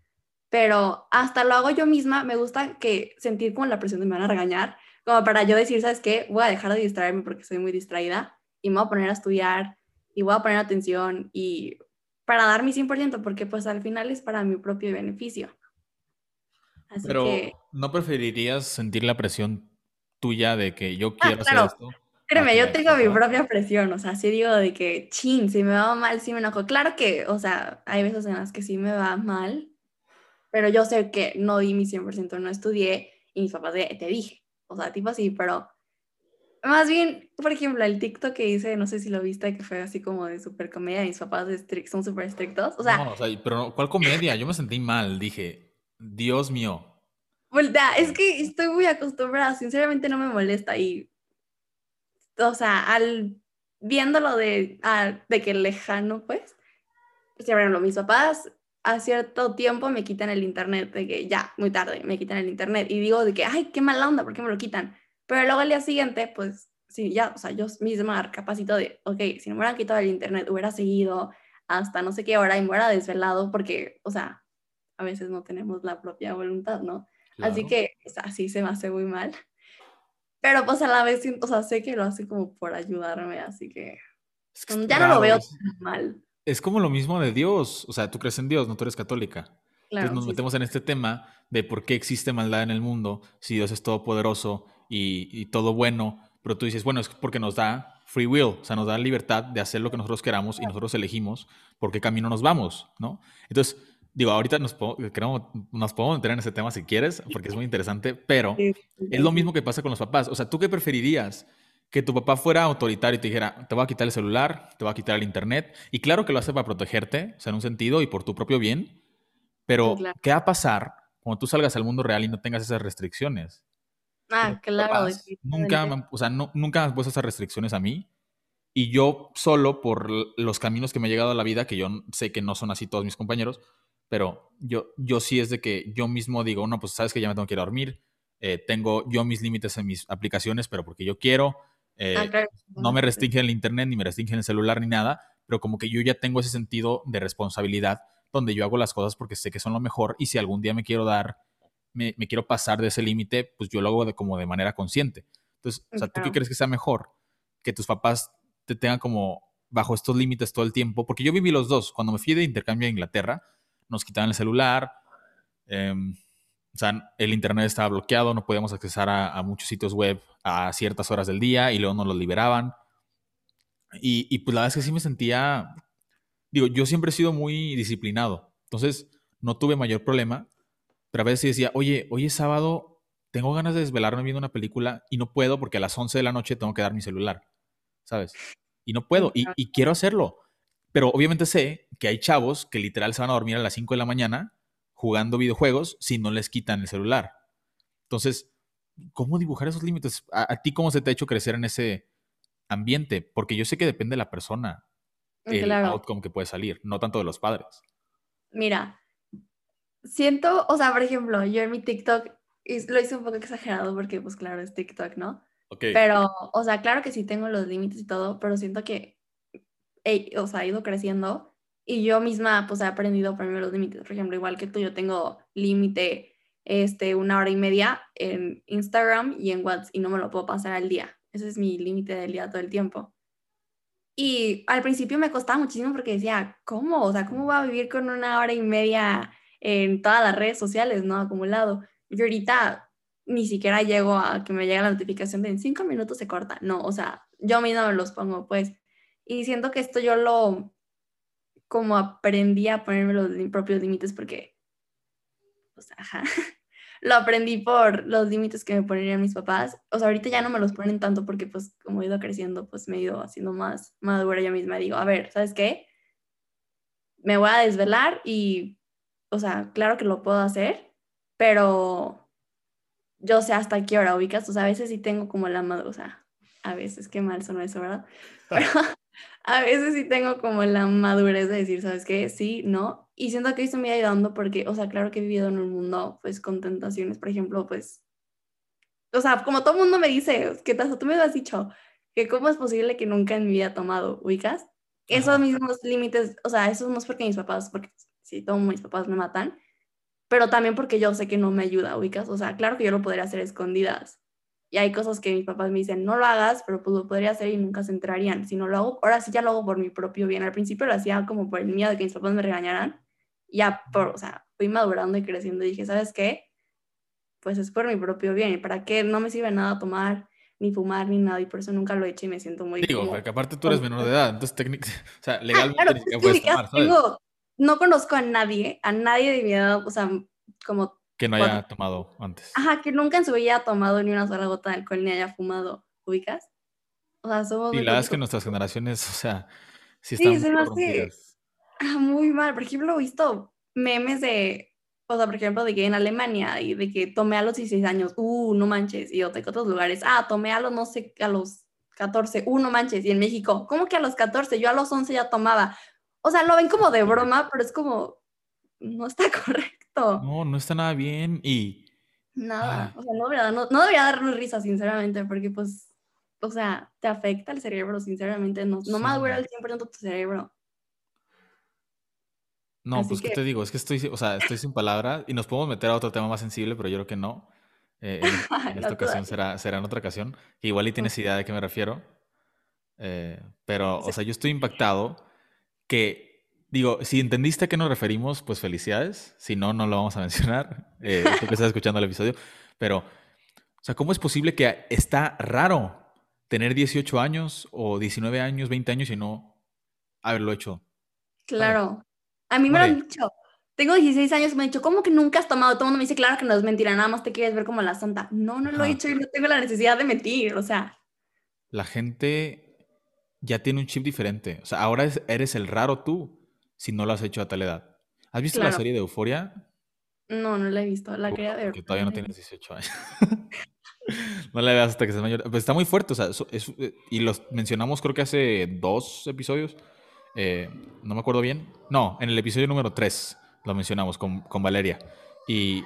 Pero hasta lo hago yo misma, me gusta que sentir como la presión de me van a regañar, como para yo decir, ¿sabes qué? Voy a dejar de distraerme porque soy muy distraída y me voy a poner a estudiar y voy a poner atención y para dar mi 100%, porque pues al final es para mi propio beneficio. Pero, ¿no preferirías sentir la presión tuya de que yo ah, quiero hacer esto? Créeme, yo tengo mi propia presión, o sea, si digo de que, chin, si me va mal, si me enojo. Claro que, o sea, hay veces en las que sí me va mal, pero yo sé que no di mi 100%, no estudié y mis papás te dije, o sea, tipo así, pero más bien, por ejemplo, el TikTok que hice, no sé si lo viste, que fue así como de super comedia, mis papás son súper estrictos. O sea, no, o sea, pero ¿cuál comedia? Yo me sentí mal, dije, Dios mío. Es que estoy muy acostumbrada, sinceramente no me molesta y, o sea, al viéndolo de, de que lejano, pues, pues, por ejemplo, mis papás a cierto tiempo me quitan el internet, de que ya, muy tarde, me quitan el internet. Y digo de que, ay, qué mala onda, ¿por qué me lo quitan? Pero luego al día siguiente, pues, sí, ya, o sea, yo misma capacito de, ok, si no me hubieran quitado el internet, hubiera seguido hasta no sé qué hora y me hubiera desvelado, porque, o sea, a veces no tenemos la propia voluntad, ¿no? Así que, o sea, sí se me hace muy mal. Pero pues a la vez, o sea, sé que lo hace como por ayudarme, así que, ya no lo veo tan mal. Es como lo mismo de Dios, o sea, tú crees en Dios, no tú eres católica. Entonces nos metemos en este tema de por qué existe maldad en el mundo si Dios es todopoderoso y, y todo bueno, pero tú dices, bueno, es porque nos da free will, o sea, nos da libertad de hacer lo que nosotros queramos y nosotros elegimos por qué camino nos vamos, ¿no? Entonces, digo, ahorita nos, podemos, nos podemos meter en ese tema si quieres, porque es muy interesante, pero es lo mismo que pasa con los papás. O sea, ¿tú qué preferirías? Que tu papá fuera autoritario y te dijera, te voy a quitar el celular, te voy a quitar el internet. Y claro que lo hace para protegerte, o sea, en un sentido y por tu propio bien. Pero, ¿qué va a pasar cuando tú salgas al mundo real y no tengas esas restricciones? Ah, claro. nunca, o sea, no, nunca me han puesto esas restricciones a mí. Y yo solo por los caminos que me he llegado a la vida, que yo sé que no son así todos mis compañeros, pero yo, yo sí es de que yo mismo digo, no, pues sabes que ya me tengo que ir a dormir, eh, tengo yo mis límites en mis aplicaciones, pero porque yo quiero, eh, ah, no me restringen el internet, ni me restringen el celular, ni nada, pero como que yo ya tengo ese sentido de responsabilidad donde yo hago las cosas porque sé que son lo mejor y si algún día me quiero dar, me, me quiero pasar de ese límite, pues yo lo hago de, como de manera consciente. Entonces, o sea, ¿tú qué crees que sea mejor? Que tus papás te tengan como bajo estos límites todo el tiempo, porque yo viví los dos. Cuando me fui de intercambio a Inglaterra, nos quitaban el celular, em, o sea, el internet estaba bloqueado, no podíamos accesar a, muchos sitios web a ciertas horas del día y luego nos los liberaban. Y, pues la verdad es que sí me sentía, digo, yo siempre he sido muy disciplinado, entonces no tuve mayor problema, pero a veces decía, oye, hoy es sábado, tengo ganas de desvelarme viendo una película y no puedo porque a las 11 de la noche tengo que dar mi celular, ¿sabes? Y no puedo, y quiero hacerlo, pero obviamente sé que hay chavos que literal se van a dormir a las 5 de la mañana jugando videojuegos si no les quitan el celular. Entonces, ¿cómo dibujar esos límites? ¿A, ti cómo se te ha hecho crecer en ese ambiente? Porque yo sé que depende de la persona el outcome que puede salir, no tanto de los padres. Mira, siento, o sea, por ejemplo, yo en mi TikTok lo hice un poco exagerado porque, pues claro, es TikTok, ¿no? Okay. Pero, o sea, claro que sí tengo los límites y todo, pero siento que o sea, ha ido creciendo y yo misma pues he aprendido ponerme los límites. Por ejemplo, igual que tú, yo tengo límite este, una hora y media en Instagram y en WhatsApp y no me lo puedo pasar al día. Ese es mi límite del día todo el tiempo. Y al principio me costaba muchísimo porque decía, ¿cómo? O sea, ¿cómo va a vivir con una hora y media en todas las redes sociales, no? Acumulado. Yo ahorita ni siquiera llego a que me llegue la notificación de en cinco minutos se corta. No, o sea, yo misma me los pongo, pues. Y siento que esto yo lo, como aprendí a ponerme los propios límites porque, pues, ajá, lo aprendí por los límites que me ponían mis papás. O sea, ahorita ya no me los ponen tanto porque, pues, como he ido creciendo, pues me he ido haciendo más madura yo misma. Digo, a ver, ¿sabes qué? Me voy a desvelar y, o sea, claro que lo puedo hacer, pero yo sé hasta qué hora ubicas. O sea, a veces sí tengo como la madura, o sea, a veces qué mal son eso, ¿verdad? Pero a veces sí tengo como la madurez de decir, ¿sabes qué? Sí, no. Y siento que esto me ha ayudando porque, o sea, claro que he vivido en un mundo, pues, con tentaciones, por ejemplo, pues, o sea, como todo mundo me dice, ¿qué tal? Tú me has dicho que cómo es posible que nunca en mi vida he tomado, ¿ubicas? Esos mismos límites, o sea, eso no es porque mis papás, porque si tomo mis papás me matan, pero también porque yo sé que no me ayuda, ¿ubicas? O sea, claro que yo lo podría hacer escondidas, y hay cosas que mis papás me dicen, no lo hagas, pero pues lo podría hacer y nunca se enterarían. Si no lo hago, ahora sí ya lo hago por mi propio bien. Al principio lo hacía como por el miedo de que mis papás me regañaran. Ya, por, o sea, fui madurando y creciendo y dije, ¿sabes qué? Pues es por mi propio bien. ¿Y para qué? No me sirve nada tomar, ni fumar, ni nada. Y por eso nunca lo he hecho y me siento muy... Digo, porque aparte tú eres menor de edad, entonces técnicamente, o sea, legalmente ah, puedes tomar, no conozco a nadie, a nadie de mi edad, o sea, como que no haya tomado antes. Ajá, que nunca en su vida haya tomado ni una sola gota de alcohol ni haya fumado, ¿ubicas? O sea, somos... Y la verdad es que nuestras generaciones, o sea, sí están sí, muy ah, muy mal. Por ejemplo, he visto memes de, o sea, por ejemplo, de que en Alemania y de que tomé a los 16 años, uh, no manches, y otros lugares, ah, tomé a los, no sé, a los 14, uh, no manches, y en México, ¿cómo que a los 14? Yo a los 11 ya tomaba. O sea, lo ven como de broma, pero es como, no está correcto. No, no está nada bien y... Nada, o sea, no debería, no, no debería darnos risa, sinceramente, porque pues, o sea, te afecta el cerebro, sinceramente, no, no madura el 100% tu cerebro. No, pues, ¿qué te digo? Es que estoy, o sea, estoy sin palabras y nos podemos meter a otro tema más sensible, pero yo creo que no. Eh, en, esta ocasión será, será en otra ocasión. igual y tienes idea de qué me refiero. Eh, pero, o sea, yo estoy impactado que, digo, si entendiste a qué nos referimos, pues felicidades. Si no, no lo vamos a mencionar. Eh, tú que estás escuchando el episodio. Pero, o sea, ¿cómo es posible que está raro tener 18 años o 19 años, 20 años y no haberlo hecho? Claro. A mí me lo han dicho. Tengo 16 años y me han dicho, ¿cómo que nunca has tomado? Todo el mundo me dice, claro que no es mentira, nada más te quieres ver como la santa. No, no lo he hecho y no tengo la necesidad de mentir, o sea. La gente ya tiene un chip diferente. O sea, ahora eres el raro tú si no lo has hecho a tal edad. ¿Has visto la serie de Euforia? No, no la he visto. La quería ver. Que todavía no tienes 18 años. no la veas hasta que seas mayor. Pues está muy fuerte, o sea, eh, y los mencionamos creo que hace dos episodios eh, no me acuerdo bien. No, en el episodio número 3 lo mencionamos con, Valeria. Y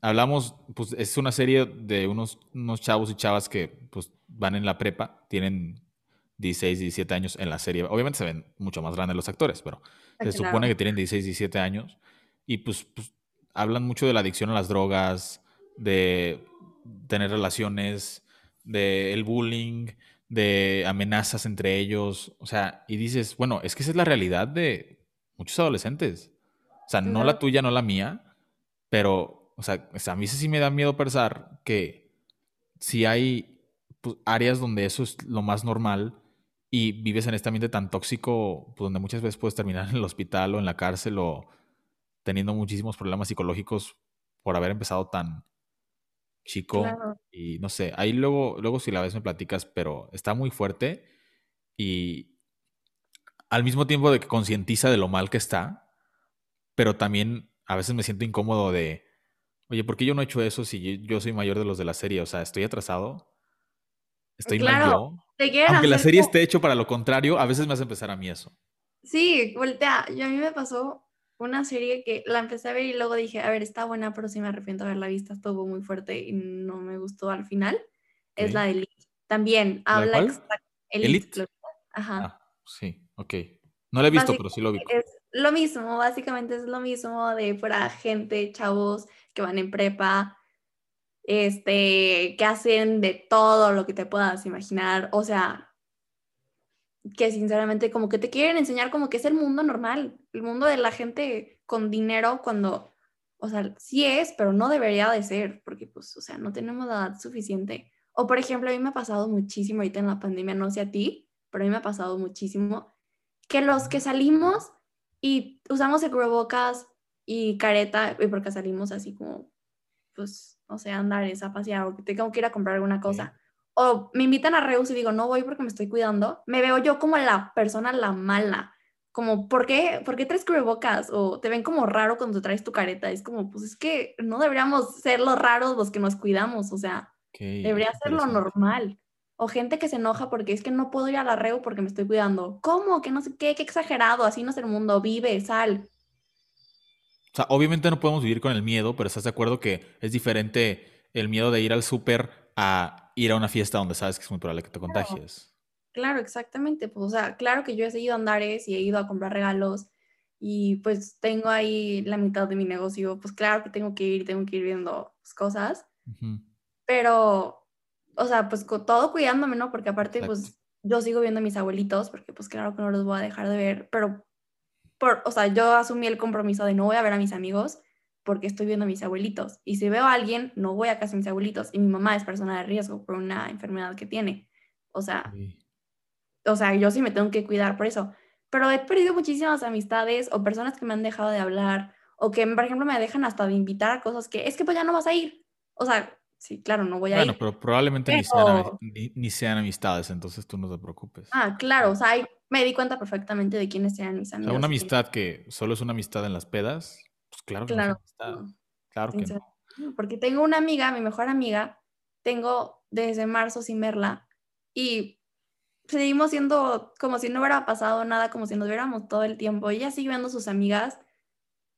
hablamos, pues es una serie de unos, unos chavos y chavas que pues van en la prepa, tienen 16, 17 años en la serie. Obviamente se ven mucho más grandes los actores, pero se supone que tienen 16, 17 años. Y pues, pues hablan mucho de la adicción a las drogas, de tener relaciones, del el bullying, de amenazas entre ellos, o sea, y dices, bueno, es que esa es la realidad de muchos adolescentes. O sea, no la tuya, no la mía, pero, o sea, a mí sí me da miedo pensar que si hay pues, áreas donde eso es lo más normal y vives en este ambiente tan tóxico, pues donde muchas veces puedes terminar en el hospital o en la cárcel o teniendo muchísimos problemas psicológicos por haber empezado tan, chico. Y no sé, ahí luego, luego si la ves me platicas, pero está muy fuerte y al mismo tiempo de que concientiza de lo mal que está, pero también a veces me siento incómodo de, oye, ¿por qué yo no he hecho eso si yo soy mayor de los de la serie? O sea, estoy atrasado. Estoy mal yo. Aunque la serie esté hecho para lo contrario, a veces me hace empezar a mí eso. Sí, voltea. Yo a mí me pasó una serie que la empecé a ver y luego dije, a ver, está buena, pero sí me arrepiento de haberla visto, estuvo muy fuerte y no me gustó al final. Es la de Elite. También habla Elite. Elite. Ajá. Ah, sí, ok. No la he visto, pero sí lo vi. Es lo mismo, básicamente es lo mismo de fuera gente, chavos que van en prepa, este, que hacen de todo lo que te puedas imaginar. O sea, que sinceramente como que te quieren enseñar como que es el mundo normal, el mundo de la gente con dinero cuando, o sea, sí es, pero no debería de ser, porque pues, o sea, no tenemos la edad suficiente. O por ejemplo, a mí me ha pasado muchísimo ahorita en la pandemia, no sé a ti, pero a mí me ha pasado muchísimo, que los que salimos y usamos el cubrebocas y careta, y porque salimos así como, pues, o sea, andar esa pasear o que tengo que ir a comprar alguna cosa o me invitan a Reus y digo, no voy porque me estoy cuidando, me veo yo como la persona la mala. Como, ¿por qué, ¿por qué traes cubrebocas? O te ven como raro cuando traes tu careta. Es como, pues es que no deberíamos ser los raros los que nos cuidamos. O sea, debería ser lo normal. O gente que se enoja porque es que no puedo ir a la Reu porque me estoy cuidando. ¿Cómo? Que no sé qué, qué exagerado. Así no es el mundo. Vive, sal. O sea, obviamente no podemos vivir con el miedo, pero estás de acuerdo que es diferente el miedo de ir al súper a ir a una fiesta donde sabes que es muy probable que te contagies. Claro, exactamente. Pues, o sea, claro que yo he seguido andares y he ido a comprar regalos y pues tengo ahí la mitad de mi negocio. Pues claro que tengo que ir, tengo que ir viendo pues, cosas. Pero, o sea, pues con todo cuidándome, ¿no? Porque aparte, pues yo sigo viendo a mis abuelitos, porque pues claro que no los voy a dejar de ver, pero, por, o sea, yo asumí el compromiso de no voy a ver a mis amigos porque estoy viendo a mis abuelitos. Y si veo a alguien, no voy a casa de mis abuelitos. Y mi mamá es persona de riesgo por una enfermedad que tiene. O sea, o sea, yo sí me tengo que cuidar por eso. Pero he perdido muchísimas amistades o personas que me han dejado de hablar o que, por ejemplo, me dejan hasta de invitar a cosas que es que pues ya no vas a ir. O sea, sí, claro, no voy a ir. Bueno, pero probablemente Ni, sean, ni, sean, amistades, entonces tú no te preocupes. Ah, claro, o sea, me di cuenta perfectamente de quiénes sean mis amigos. una amistad que solo es una amistad en las pedas, pues claro que claro, no. Claro que no. Porque tengo una amiga, mi mejor amiga, tengo desde marzo sin verla y seguimos siendo como si no hubiera pasado nada, como si nos viéramos todo el tiempo. Ella sigue viendo a sus amigas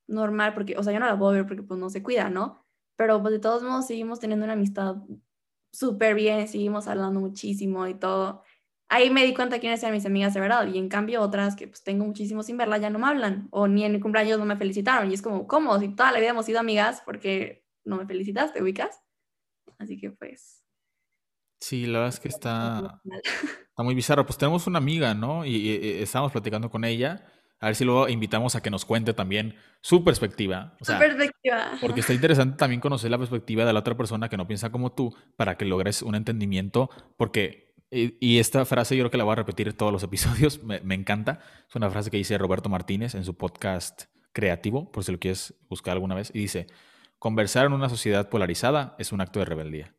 normal, porque, o sea, yo no la puedo ver porque pues no se cuida, ¿no? Pero pues de todos modos seguimos teniendo una amistad súper bien, seguimos hablando muchísimo y todo. Ahí me di cuenta quiénes eran mis amigas de verdad y en cambio otras que pues tengo muchísimo sin verla ya no me hablan o ni en mi cumpleaños no me felicitaron y es como, ¿cómo? Si toda la vida hemos sido amigas porque no me felicitaste, ubicas? Así que pues... Sí, la verdad es que está, está muy bizarro. Pues tenemos una amiga, ¿no? Y, estamos platicando con ella. A ver si luego invitamos a que nos cuente también su perspectiva. su perspectiva. Porque está interesante también conocer la perspectiva de la otra persona que no piensa como tú para que logres un entendimiento. Porque, y, esta frase yo creo que la voy a repetir en todos los episodios, me, me, encanta. Es una frase que dice Roberto Martínez en su podcast creativo, por si lo quieres buscar alguna vez. Y dice, conversar en una sociedad polarizada es un acto de rebeldía.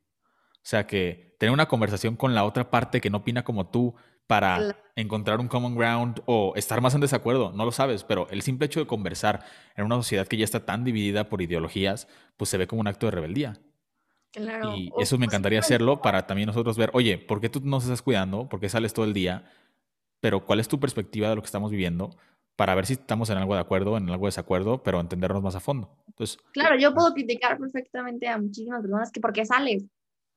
O sea que tener una conversación con la otra parte que no opina como tú para encontrar un common ground o estar más en desacuerdo, no lo sabes, pero el simple hecho de conversar en una sociedad que ya está tan dividida por ideologías, pues se ve como un acto de rebeldía. Claro. Y eso me pues, encantaría hacerlo para también nosotros ver, oye, ¿por qué tú no estás cuidando? ¿Por qué sales todo el día? Pero ¿cuál es tu perspectiva de lo que estamos viviendo? Para ver si estamos en algo de acuerdo, en algo de desacuerdo, pero entendernos más a fondo. Entonces, claro, yo puedo criticar perfectamente a muchísimas personas que por qué sales,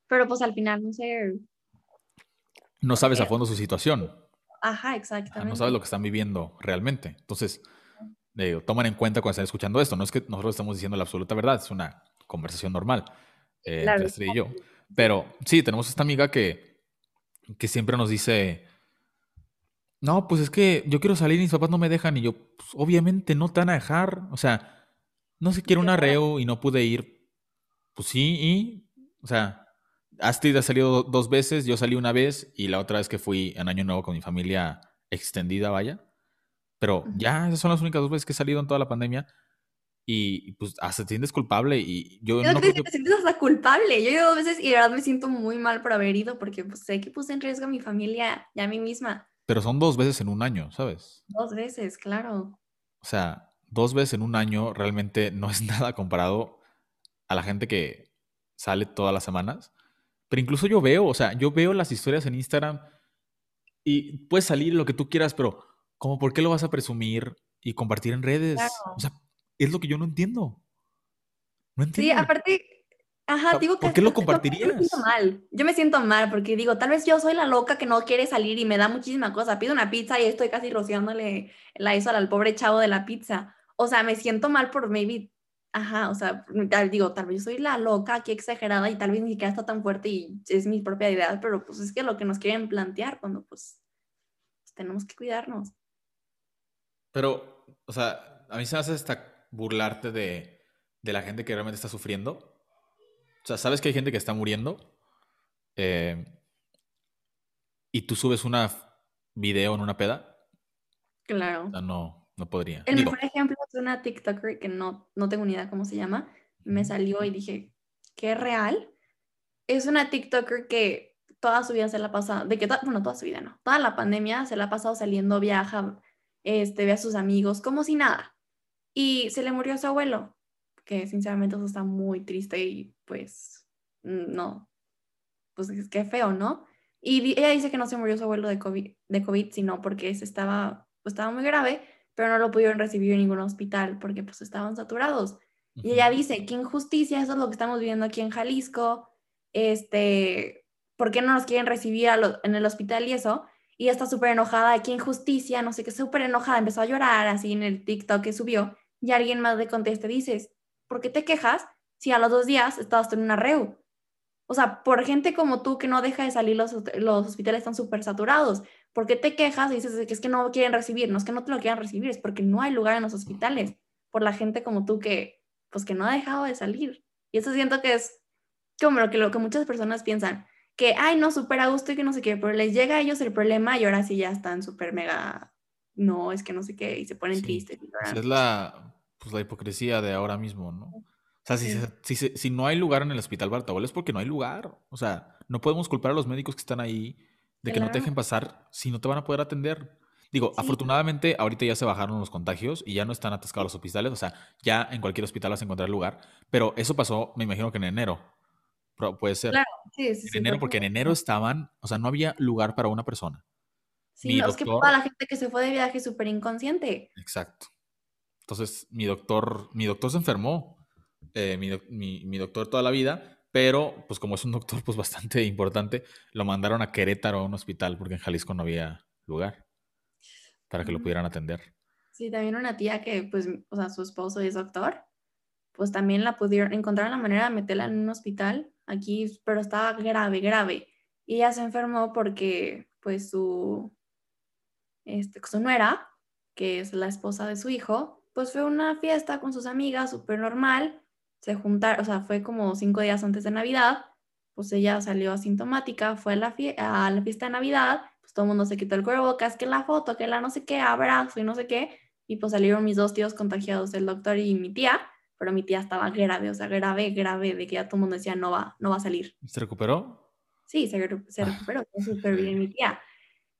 pero pues al final no sé. No sabes a fondo su situación. Ajá, exactamente. no sabes lo que están viviendo realmente. Entonces, toman en cuenta cuando están escuchando esto. No es que nosotros estamos diciendo la absoluta verdad, es una conversación normal eh, entre y yo. Pero sí, tenemos esta amiga que, que siempre nos dice, no, pues es que yo quiero salir y mis papás no me dejan. Y yo, pues, obviamente no te van a dejar. O sea, no sé, quiero un arreo y no pude ir. Pues sí, y, o sea, Astrid ha salido dos veces, yo salí una vez y la otra vez que fui en Año Nuevo con mi familia extendida, vaya. Pero ya, esas son las únicas dos veces que he salido en toda la pandemia. Y pues hasta te sientes culpable y yo, no creo que... te sientes hasta culpable. Yo he ido dos veces y de verdad me siento muy mal por haber ido porque pues, sé que puse en riesgo a mi familia y a mí misma. Pero son dos veces en un año, ¿sabes? Dos veces, claro. O sea, dos veces en un año realmente no es nada comparado a la gente que sale todas las semanas. Pero incluso yo veo, o sea, yo veo las historias en Instagram y puedes salir lo que tú quieras, pero como por qué lo vas a presumir y compartir en redes? O sea, es lo que yo no entiendo. No entiendo. Sí, aparte, ajá, digo que... ¿Por qué lo compartirías? Yo me siento mal, yo me siento mal porque digo, tal vez yo soy la loca que no quiere salir y me da muchísima cosa. Pido una pizza y estoy casi rociándole la hizo al pobre chavo de la pizza. O sea, me siento mal por maybe Ajá, o sea, digo, tal vez yo soy la loca aquí exagerada y tal vez ni siquiera está tan fuerte y es mi propia idea, pero pues es que lo que nos quieren plantear cuando pues, pues tenemos que cuidarnos. Pero, o sea, a mí se me hace hasta burlarte de, de la gente que realmente está sufriendo. O sea, sabes que hay gente que está muriendo eh, y tú subes una video en una peda. Claro. O sea, no, no podría. El mejor ejemplo es una TikToker que no, no tengo ni idea cómo se llama. Me salió y dije, ¿qué real? Es una TikToker que toda su vida se la pasa, de que, bueno, toda su vida no, toda la pandemia se la ha pasado saliendo, viaja, este, ve a sus amigos, como si nada. Y se le murió su abuelo, que sinceramente eso está muy triste y pues no, pues es que feo, ¿no? Y ella dice que no se murió su abuelo de COVID, de COVID sino porque se estaba, pues, estaba muy grave pero no lo pudieron recibir en ningún hospital porque pues estaban saturados. Y ella dice, qué injusticia, eso es lo que estamos viviendo aquí en Jalisco, este, ¿por qué no nos quieren recibir en el hospital y eso? Y está súper enojada, qué injusticia, no sé qué, súper enojada, empezó a llorar así en el TikTok que subió y alguien más le contesta, dices, ¿por qué te quejas si a los dos días estabas en una reu? O sea, por gente como tú que no deja de salir, los, los hospitales están súper saturados. ¿Por qué te quejas y dices que es que no quieren recibir? No es que no te lo quieran recibir, es porque no hay lugar en los hospitales por la gente como tú que, pues que no ha dejado de salir. Y eso siento que es como lo que, lo que muchas personas piensan, que, ay, no, súper a gusto y que no sé qué, pero les llega a ellos el problema y ahora sí ya están súper mega, no, es que no sé qué, y se ponen tristes. es la, pues, la hipocresía de ahora mismo, ¿no? O sea, si, si, si, no hay lugar en el hospital Bartabol es porque no hay lugar. O sea, no podemos culpar a los médicos que están ahí de que no te dejen pasar si no te van a poder atender. Digo, afortunadamente ahorita ya se bajaron los contagios y ya no están atascados los hospitales, o sea, ya en cualquier hospital vas a encontrar lugar, pero eso pasó, me imagino que en enero. Puede ser. Claro, sí, sí. En enero, porque en enero estaban, o sea, no había lugar para una persona. Sí, no, es que toda la gente que se fue de viaje súper inconsciente. Exacto. Entonces, mi doctor, mi doctor se enfermó, eh, mi, mi, doctor toda la vida, pero pues como es un doctor pues bastante importante, lo mandaron a Querétaro a un hospital porque en Jalisco no había lugar para que lo pudieran atender. Sí, también una tía que pues, o sea, su esposo es doctor, pues también la pudieron, encontrar la manera de meterla en un hospital aquí, pero estaba grave, grave. Y ella se enfermó porque pues su, este, su nuera, que es la esposa de su hijo, pues fue una fiesta con sus amigas, súper normal, se juntaron, o sea, fue como cinco días antes de Navidad, pues ella salió asintomática, fue a la, a la fiesta de Navidad, pues todo el mundo se quitó el cubrebocas, que la foto, que la no sé qué, abrazo y no sé qué, y pues salieron mis dos tíos contagiados, el doctor y mi tía, pero mi tía estaba grave, o sea, grave, grave, de que ya todo el mundo decía, no va, no va a salir. ¿Se recuperó? Sí, se, se recuperó, súper bien mi tía.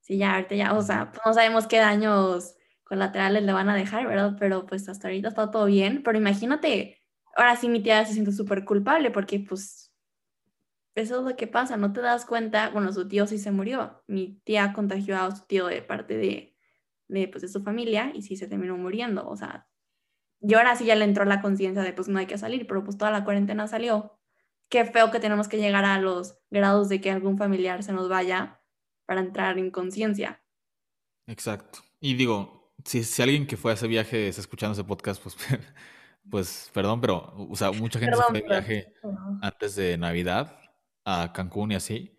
Sí, ya, ahorita ya, o sea, pues no sabemos qué daños colaterales le van a dejar, ¿verdad? Pero pues hasta ahorita está todo bien, pero imagínate, ahora sí mi tía se siente súper culpable porque pues eso es lo que pasa, no te das cuenta, bueno, su tío sí se murió, mi tía contagió a su tío de parte de, de, pues, de su familia y sí se terminó muriendo, o sea, y ahora sí ya le entró la conciencia de pues no hay que salir, pero pues toda la cuarentena salió. Qué feo que tenemos que llegar a los grados de que algún familiar se nos vaya para entrar en conciencia. Exacto. Y digo, si, si, alguien que fue a ese viaje está escuchando ese podcast, pues, pues perdón, pero o sea, mucha gente se fue de viaje antes de Navidad a Cancún y así.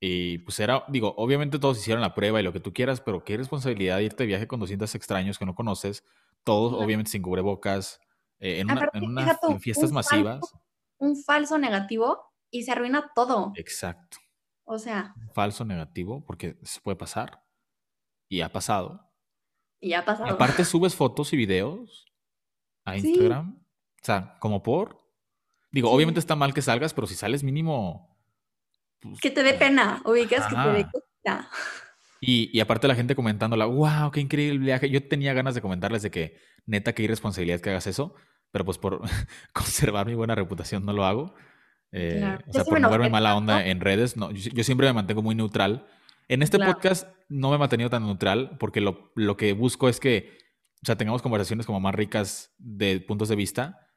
Y pues era, digo, obviamente todos hicieron la prueba y lo que tú quieras, pero qué responsabilidad irte de viaje con 200 extraños que no conoces todos obviamente sin cubrebocas, eh, en, una, en, fiestas masivas. un falso negativo y se arruina todo. Exacto. O sea. Un falso negativo, porque se puede pasar. Y ha pasado. Y ha pasado. aparte subes fotos y videos a Instagram. O sea, como por. Digo, obviamente está mal que salgas, pero si sales mínimo. Pues, que te dé pena, ubicas que te dé pena. Y, aparte la gente comentándola, wow, qué increíble viaje. Yo tenía ganas de comentarles de que neta, qué irresponsabilidad que hagas eso, pero pues por conservar mi buena reputación no lo hago. Eh, o sea, por no verme mala onda en redes, no, yo, siempre me mantengo muy neutral. En este podcast no me he mantenido tan neutral porque lo, lo, que busco es que, o sea, tengamos conversaciones como más ricas de puntos de vista.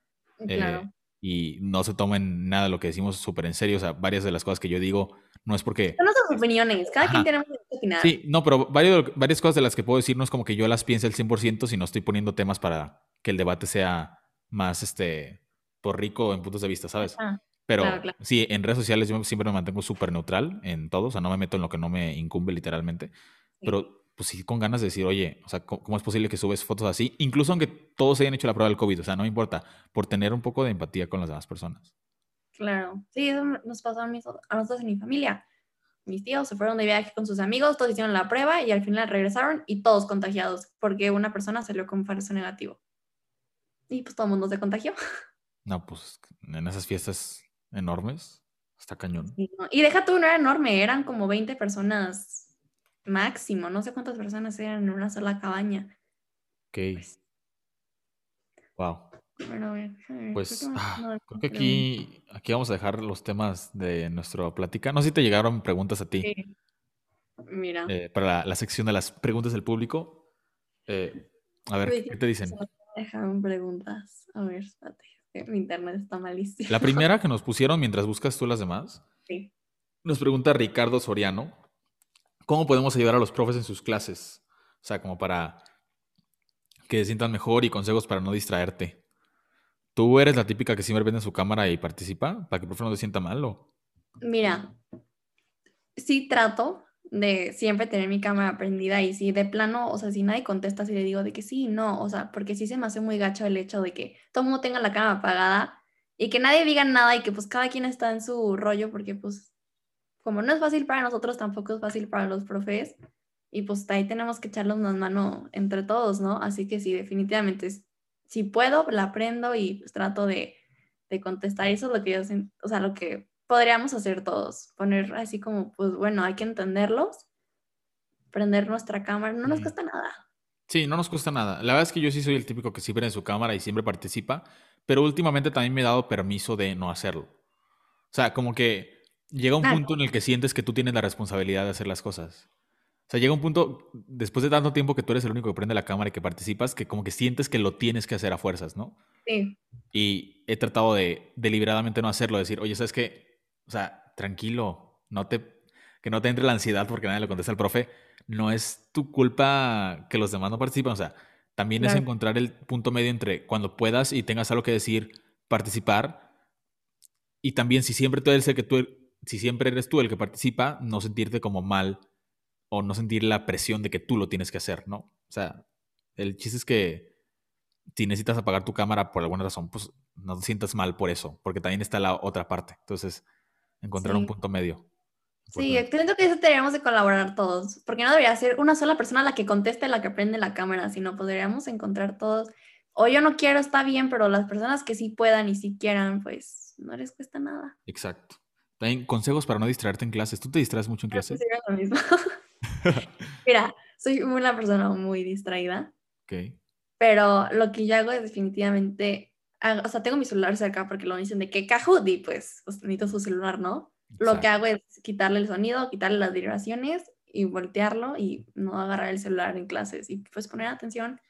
Eh, y no se tomen nada de lo que decimos súper en serio. O sea, varias de las cosas que yo digo no es porque... Son nuestras opiniones, cada quien tenemos que opinar. Sí, no, pero varias, varias cosas de las que puedo decir no es como que yo las piense al 100%, sino estoy poniendo temas para que el debate sea más, este, por rico en puntos de vista, ¿sabes? pero sí, en redes sociales yo siempre me mantengo súper neutral en todo, o sea, no me meto en lo que no me incumbe literalmente, pero pues sí con ganas de decir, oye, o sea, ¿cómo, es posible que subes fotos así? Incluso aunque todos hayan hecho la prueba del COVID, o sea, no me importa, por tener un poco de empatía con las demás personas. Claro, sí, eso nos pasó a, nosotros en mi familia. Mis tíos se fueron de viaje con sus amigos, todos hicieron la prueba y al final regresaron y todos contagiados porque una persona salió con falso negativo. Y pues todo el mundo se contagió. No, pues en esas fiestas enormes, está cañón. Y deja tú, no era enorme, eran como 20 personas máximo, no sé cuántas personas eran en una sola cabaña. Ok. wow. Pues, pues ah, creo que aquí, aquí vamos a dejar los temas de nuestra plática. No sé si te llegaron preguntas a ti. Mira. Eh, para la, sección de las preguntas del público. Eh, a ver, ¿qué te dicen? Dejaron preguntas. A ver, espérate. Mi internet está malísimo. La primera que nos pusieron mientras buscas tú las demás. Sí. Nos pregunta Ricardo Soriano. ¿Cómo podemos ayudar a los profes en sus clases? O sea, como para que se sientan mejor y consejos para no distraerte. ¿Tú eres la típica que siempre vende su cámara y participa para que el profe no se sienta mal? ¿o? Mira, sí trato de siempre tener mi cámara prendida y si de plano, o sea, si nadie contesta, si le digo de que sí, no, o sea, porque sí se me hace muy gacho el hecho de que todo el mundo tenga la cámara apagada y que nadie diga nada y que pues cada quien está en su rollo porque pues como no es fácil para nosotros, tampoco es fácil para los profes y pues ahí tenemos que echarnos una mano entre todos, ¿no? Así que sí, definitivamente es si puedo, la aprendo y pues, trato de, contestar. Eso es lo que yo, o sea, lo que podríamos hacer todos. Poner así como, pues bueno, hay que entenderlos, prender nuestra cámara, no nos cuesta nada. Sí, no nos cuesta nada. La verdad es que yo sí soy el típico que siempre en su cámara y siempre participa, pero últimamente también me he dado permiso de no hacerlo. O sea, como que llega un punto en el que sientes que tú tienes la responsabilidad de hacer las cosas. O sea, llega un punto, después de tanto tiempo que tú eres el único que prende la cámara y que participas, que como que sientes que lo tienes que hacer a fuerzas, ¿no? Sí. Y he tratado de deliberadamente no hacerlo, decir, oye, ¿sabes qué? O sea, tranquilo, no te, que no te entre la ansiedad porque nadie le contesta al profe. No es tu culpa que los demás no participan. O sea, también es encontrar el punto medio entre cuando puedas y tengas algo que decir, participar. Y también si siempre tú eres el que tú, si siempre eres tú el que participa, no sentirte como mal o no sentir la presión de que tú lo tienes que hacer, ¿no? O sea, el chiste es que si necesitas apagar tu cámara por alguna razón, pues no te sientas mal por eso, porque también está la otra parte. Entonces, encontrar un punto medio. Sí, creo que eso deberíamos de colaborar todos, porque no debería ser una sola persona la que conteste, la que prende la cámara, sino podríamos encontrar todos, o yo no quiero, está bien, pero las personas que sí puedan y sí quieran, pues no les cuesta nada. Exacto. También consejos para no distraerte en clases. ¿Tú te distraes mucho en clases? lo mismo. Mira, soy una persona muy distraída. Ok. Pero lo que yo hago es definitivamente, o sea, tengo mi celular cerca porque lo dicen de que Kahoot y pues, pues necesito su celular, ¿no? Lo que hago es quitarle el sonido, quitarle las vibraciones y voltearlo y no agarrar el celular en clases y pues poner atención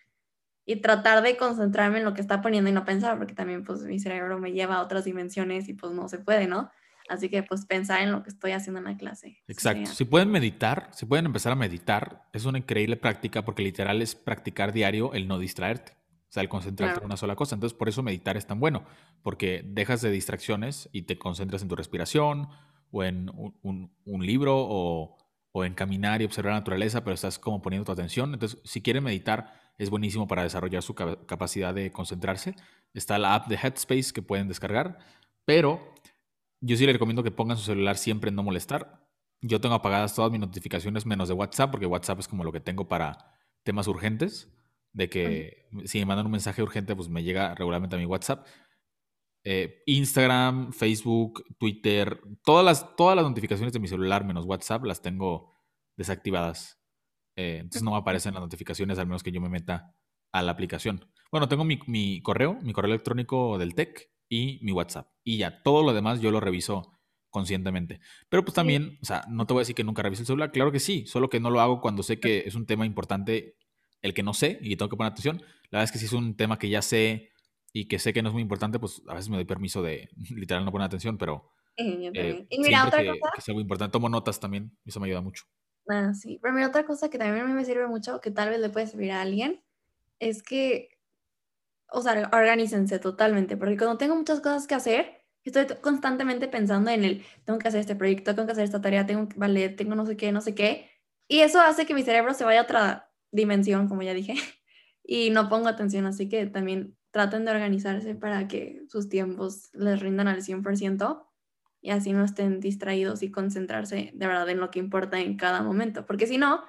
y tratar de concentrarme en lo que está poniendo y no pensar porque también pues mi cerebro me lleva a otras dimensiones y pues no se puede, ¿no? Así que pues pensar en lo que estoy haciendo en la clase. Exacto. Si pueden meditar, si pueden empezar a meditar, es una increíble práctica porque literal es practicar diario el no distraerte. O sea, el concentrarte en una sola cosa. Entonces, por eso meditar es tan bueno, porque dejas de distracciones y te concentras en tu respiración o en un, libro o, o, en caminar y observar la naturaleza, pero estás como poniendo tu atención. Entonces, si quieren meditar, es buenísimo para desarrollar su capacidad de concentrarse. Está la app de Headspace que pueden descargar, pero yo sí les recomiendo que pongan su celular siempre en no molestar. Yo tengo apagadas todas mis notificaciones menos de WhatsApp, porque WhatsApp es como lo que tengo para temas urgentes, de que si me mandan un mensaje urgente, pues me llega regularmente a mi WhatsApp. Eh, Instagram, Facebook, Twitter, todas las, todas las notificaciones de mi celular menos WhatsApp las tengo desactivadas. Eh, entonces no me aparecen las notificaciones al menos que yo me meta a la aplicación. Bueno, tengo mi, mi correo, mi correo electrónico del TEC y mi WhatsApp. Y ya, todo lo demás yo lo reviso conscientemente. Pero pues también, o sea, no te voy a decir que nunca reviso el celular, claro que sí, solo que no lo hago cuando sé que es un tema importante el que no sé y tengo que poner atención. La verdad es que si es un tema que ya sé y que sé que no es muy importante, pues a veces me doy permiso de literal no poner atención, pero... Eh, y mira, otra que, cosa... Que es algo importante, tomo notas también, eso me ayuda mucho. Ah, sí, pero mira, otra cosa que también a mí me sirve mucho, que tal vez le puede servir a alguien, es que o sea, organícense totalmente, porque cuando tengo muchas cosas que hacer, estoy constantemente pensando en el, tengo que hacer este proyecto, tengo que hacer esta tarea, tengo que tengo no sé qué, no sé qué, y eso hace que mi cerebro se vaya a otra dimensión, como ya dije, y no pongo atención, así que también traten de organizarse para que sus tiempos les rindan al 100% y así no estén distraídos y concentrarse de verdad en lo que importa en cada momento, porque si no,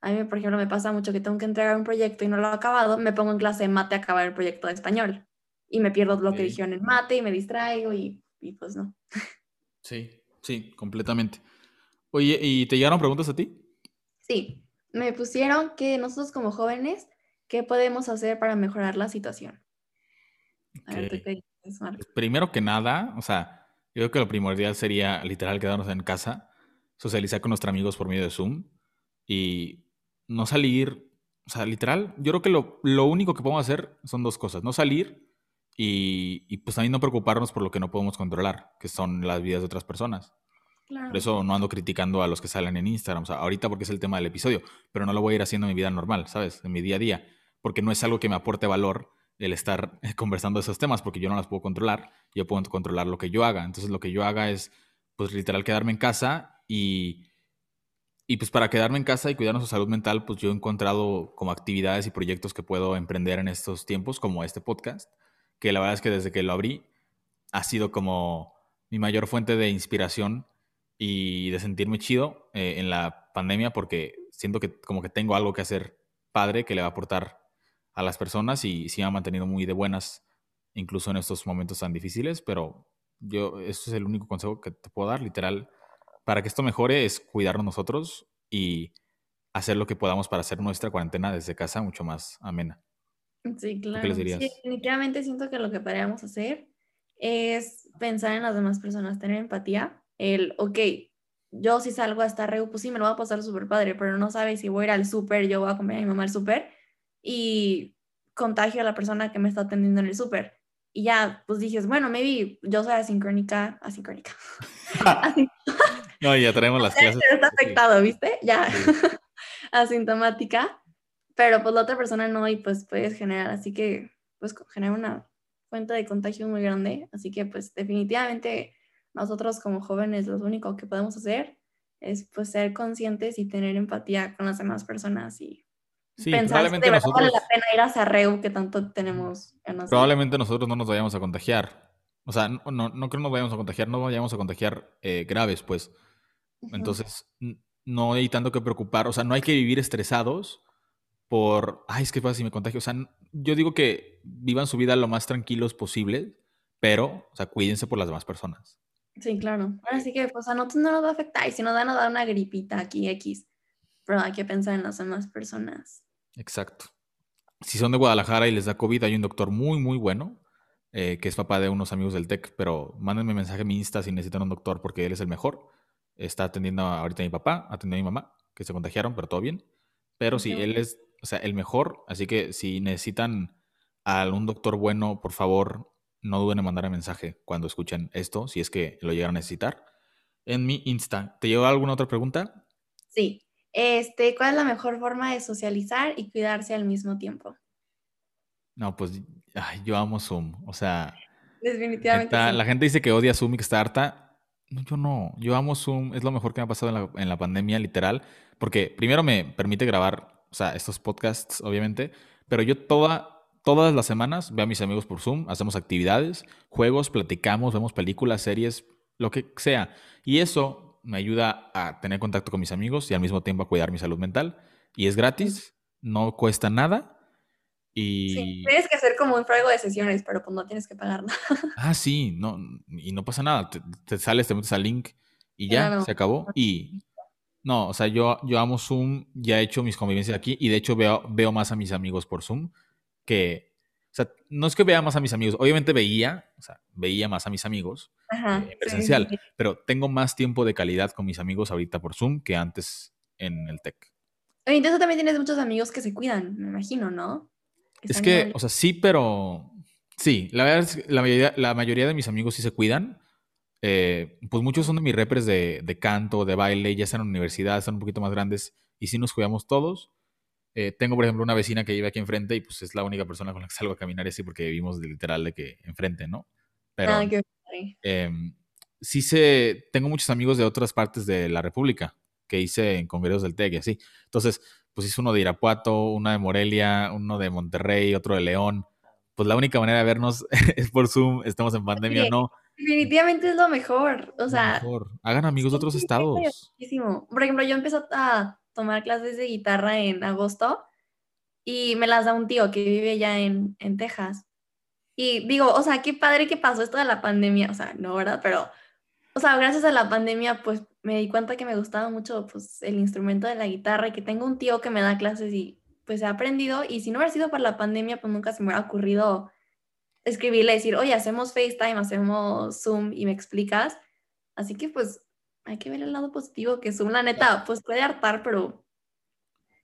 a mí, por ejemplo, me pasa mucho que tengo que entregar un proyecto y no lo he acabado, me pongo en clase de mate a acabar el proyecto de español y me pierdo lo que dijeron en mate y me distraigo y, y pues no. Sí, sí, completamente. Oye, ¿y te llegaron preguntas a ti? Sí, me pusieron que nosotros como jóvenes, ¿qué podemos hacer para mejorar la situación? A ver, qué dices, pues, Primero que nada, o sea, yo creo que lo primordial sería literal quedarnos en casa, socializar con nuestros amigos por medio de Zoom y no salir, o sea, literal, yo creo que lo, lo único que podemos hacer son dos cosas, no salir y, y, pues también no preocuparnos por lo que no podemos controlar, que son las vidas de otras personas. Por eso no ando criticando a los que salen en Instagram, o sea, ahorita porque es el tema del episodio, pero no lo voy a ir haciendo en mi vida normal, ¿sabes? En mi día a día, porque no es algo que me aporte valor el estar conversando esos temas, porque yo no las puedo controlar, yo puedo controlar lo que yo haga. Entonces lo que yo haga es, pues literal, quedarme en casa y y pues para quedarme en casa y cuidar nuestra salud mental, pues yo he encontrado como actividades y proyectos que puedo emprender en estos tiempos, como este podcast, que la verdad es que desde que lo abrí ha sido como mi mayor fuente de inspiración y de sentirme chido eh, en la pandemia porque siento que como que tengo algo que hacer padre que le va a aportar a las personas y sí me ha mantenido muy de buenas incluso en estos momentos tan difíciles, pero yo, eso es el único consejo que te puedo dar, literal, para que esto mejore es cuidarnos nosotros y hacer lo que podamos para hacer nuestra cuarentena desde casa mucho más amena. Sí, claro. ¿Qué les dirías? Sí, definitivamente siento que lo que podríamos hacer es pensar en las demás personas, tener empatía, el, ok, yo si salgo a esta reu, pues sí, me lo voy a pasar súper padre, pero no sabes si voy a ir al súper, yo voy a comer a mi mamá al súper y contagio a la persona que me está atendiendo en el súper. Y ya, pues dices, bueno, maybe yo soy asincrónica, asincrónica. no, ya traemos las clases. Está afectado, ¿viste? Ya, asintomática, pero pues la otra persona no y pues puedes generar, así que pues genera una fuente de contagio muy grande, así que pues definitivamente nosotros como jóvenes lo único que podemos hacer es pues ser conscientes y tener empatía con las demás personas y pensar que de verdad vale la pena ir a Sarreu que tanto tenemos ganas Probablemente nosotros no nos vayamos a contagiar. O sea, no, no, no creo que nos vayamos a contagiar, no vayamos a contagiar eh, graves, pues. Entonces, no hay tanto que preocupar. O sea, no hay que vivir estresados por, ay, es que pasa si me contagio. O sea, yo digo que vivan su vida lo más tranquilos posible, pero, o sea, cuídense por las demás personas. Sí, claro. Ahora sí que, pues a nosotros no nos va a afectar y si nos van a dar una gripita aquí X, pero hay que pensar en las demás personas. Exacto. Si son de Guadalajara y les da COVID, hay un doctor muy, muy bueno, eh, que es papá de unos amigos del TEC, pero mándenme mensaje a mi Insta si necesitan un doctor porque él es el mejor. Está atendiendo ahorita a mi papá, atendiendo a mi mamá, que se contagiaron, pero todo bien. Pero sí, él es, o sea, el mejor, así que si necesitan a algún doctor bueno, por favor, no duden en mandar un mensaje cuando escuchen esto, si es que lo llegan a necesitar. En mi Insta, ¿te llegó alguna otra pregunta? Sí. Este, ¿cuál es la mejor forma de socializar y cuidarse al mismo tiempo? No, pues yo amo Zoom. O sea, definitivamente. La gente dice que odia Zoom y que está harta. No, yo no. Yo amo Zoom. Es lo mejor que me ha pasado en la, en la pandemia, literal. Porque primero me permite grabar, o sea, estos podcasts, obviamente. Pero yo toda, todas las semanas veo a mis amigos por Zoom, hacemos actividades, juegos, platicamos, vemos películas, series, lo que sea. Y eso me ayuda a tener contacto con mis amigos y al mismo tiempo a cuidar mi salud mental. Y es gratis, no cuesta nada. Y... Sí, tienes que hacer como un juego de sesiones, pero pues no tienes que pagar nada. Ah, sí, no, y no pasa nada. Te, sales, te metes al link y ya, se acabó. Y no, o sea, yo, yo amo Zoom, ya he hecho mis convivencias aquí y de hecho veo, veo más a mis amigos por Zoom que, o sea, no es que vea más a mis amigos, obviamente veía, o sea, veía más a mis amigos eh, presencial, pero tengo más tiempo de calidad con mis amigos ahorita por Zoom que antes en el TEC. Entonces también tienes muchos amigos que se cuidan, me imagino, ¿no? Es que, o sea, sí, pero sí, la verdad es que la mayoría, la mayoría de mis amigos sí se cuidan. Eh, pues muchos son de mis repres de, de, canto, de baile, ya están en la universidad, están un poquito más grandes y sí nos cuidamos todos. Eh, tengo, por ejemplo, una vecina que vive aquí enfrente y pues es la única persona con la que salgo a caminar así porque vivimos literal de que enfrente, ¿no? Pero ah, em, sí sé, tengo muchos amigos de otras partes de la República que hice en congresos del TEC y así. Entonces, pues hice uno de Irapuato, uno de Morelia, uno de Monterrey, otro de León. Pues la única manera de vernos es por Zoom, estamos en pandemia o no. Definitivamente es lo mejor. O sea, hagan amigos de otros estados. Por ejemplo, yo empecé a tomar clases de guitarra en agosto y me las da un tío que vive ya en, en Texas. Y digo, o sea, qué padre que pasó esto de la pandemia, o sea, no, ¿verdad? Pero, o sea, gracias a la pandemia, pues me di cuenta que me gustaba mucho, pues, el instrumento de la guitarra y que tengo un tío que me da clases y, pues, he aprendido. Y si no hubiera sido por la pandemia, pues nunca se me hubiera ocurrido escribirle, decir, oye, hacemos FaceTime, hacemos Zoom y me explicas. Así que, pues, hay que ver el lado positivo, que Zoom, la neta, pues puede hartar, pero,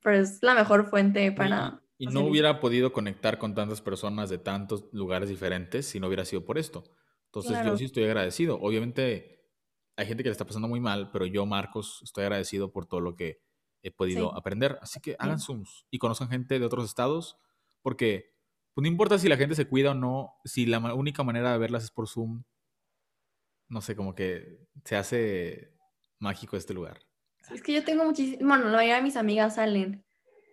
pero es la mejor fuente para... Y, no hubiera podido conectar con tantas personas de tantos lugares diferentes si no hubiera sido por esto. Entonces yo sí estoy agradecido. Obviamente hay gente que le está pasando muy mal, pero yo, Marcos, estoy agradecido por todo lo que he podido aprender. Así que hagan Zooms y conozcan gente de otros estados, porque pues, no importa si la gente se cuida o no, si la única manera de verlas es por Zoom, no sé, como que se hace mágico este lugar. es que yo tengo muchísimo, bueno, la mayoría de mis amigas salen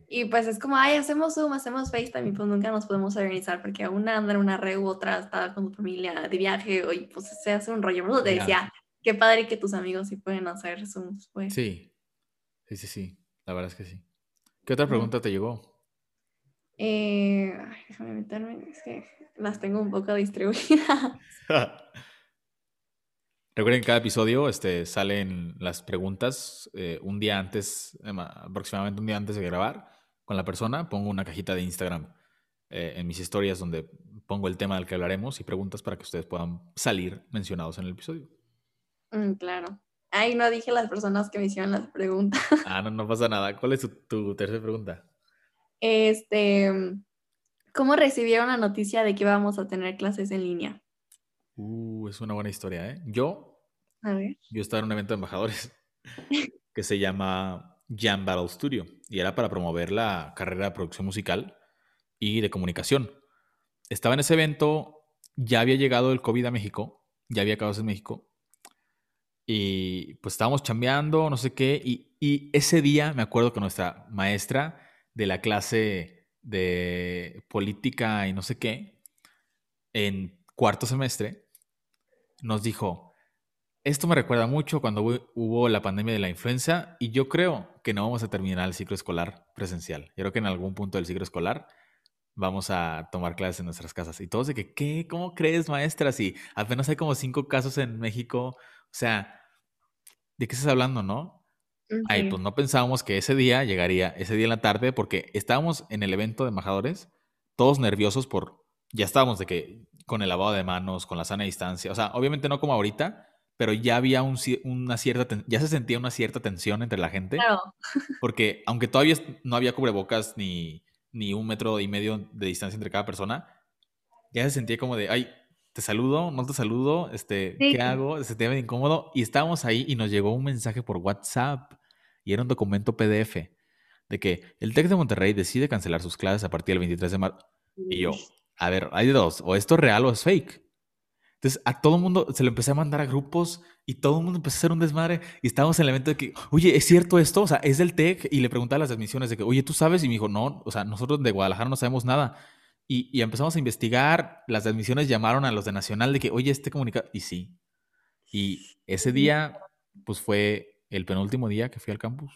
y pues es como, ay, hacemos Zoom, hacemos FaceTime y pues nunca nos podemos organizar porque una anda en una red u otra está con tu familia de viaje y pues se hace un rollo. Pero te decía, qué padre que tus amigos sí pueden hacer Zoom. Pues. Sí, sí, sí, sí, la verdad es que sí. ¿Qué otra pregunta te llegó? Eh, déjame meterme, es que las tengo un poco distribuidas. Recuerden que cada episodio este, salen las preguntas eh, un día antes, em, aproximadamente un día antes de grabar con la persona. Pongo una cajita de Instagram eh, en mis historias donde pongo el tema del que hablaremos y preguntas para que ustedes puedan salir mencionados en el episodio. Mm, claro. Ay, no dije las personas que me hicieron las preguntas. Ah, no, no pasa nada. ¿Cuál es tu, tu tercera pregunta? Este, ¿cómo recibieron la noticia de que íbamos a tener clases en línea? Uh, es una buena historia, ¿eh? Yo, A ver. yo estaba en un evento de embajadores que se llama Jam Battle Studio y era para promover la carrera de producción musical y de comunicación. Estaba en ese evento, ya había llegado el COVID a México, ya había acabado en México y pues estábamos chambeando, no sé qué, y, ese día me acuerdo que nuestra maestra de la clase de política y no sé qué, en cuarto semestre, nos dijo, esto me recuerda mucho cuando hu- hubo la pandemia de la influenza y yo creo que no vamos a terminar el ciclo escolar presencial. Yo creo que en algún punto del ciclo escolar vamos a tomar clases en nuestras casas. Y todos de que, ¿qué? ¿Cómo crees, maestra? Si apenas hay como cinco casos en México. O sea, ¿de qué estás hablando, no? Ay, pues no pensábamos que ese día llegaría, ese día en la tarde, porque estábamos en el evento de embajadores, todos nerviosos por, ya estábamos de que con el lavado de manos, con la sana distancia, o sea, obviamente no como ahorita, pero ya había un una cierta, ya se sentía una cierta tensión entre la gente, Claro. porque aunque todavía no había cubrebocas ni, ni un metro y medio de distancia entre cada persona, ya se sentía como de, ay, te saludo, no te saludo, este, Sí. ¿qué hago? Se sentía medio incómodo y estábamos ahí y nos llegó un mensaje por WhatsApp y era un documento PDF de que el TEC de Monterrey decide cancelar sus clases a partir del 23 de marzo. Y yo, a ver, hay dos, o esto es real o es fake. Entonces a todo el mundo se lo empecé a mandar a grupos y todo el mundo empezó a hacer un desmadre y estábamos en el evento de que, oye, ¿es cierto esto? O sea, es del TEC y le preguntaba a las admisiones de que, oye, ¿tú sabes? Y me dijo, no, o sea, nosotros de Guadalajara no sabemos nada. Y, y empezamos a investigar, las admisiones llamaron a los de Nacional de que, oye, este comunicado, y sí. Y ese día, pues fue el penúltimo día que fui al campus.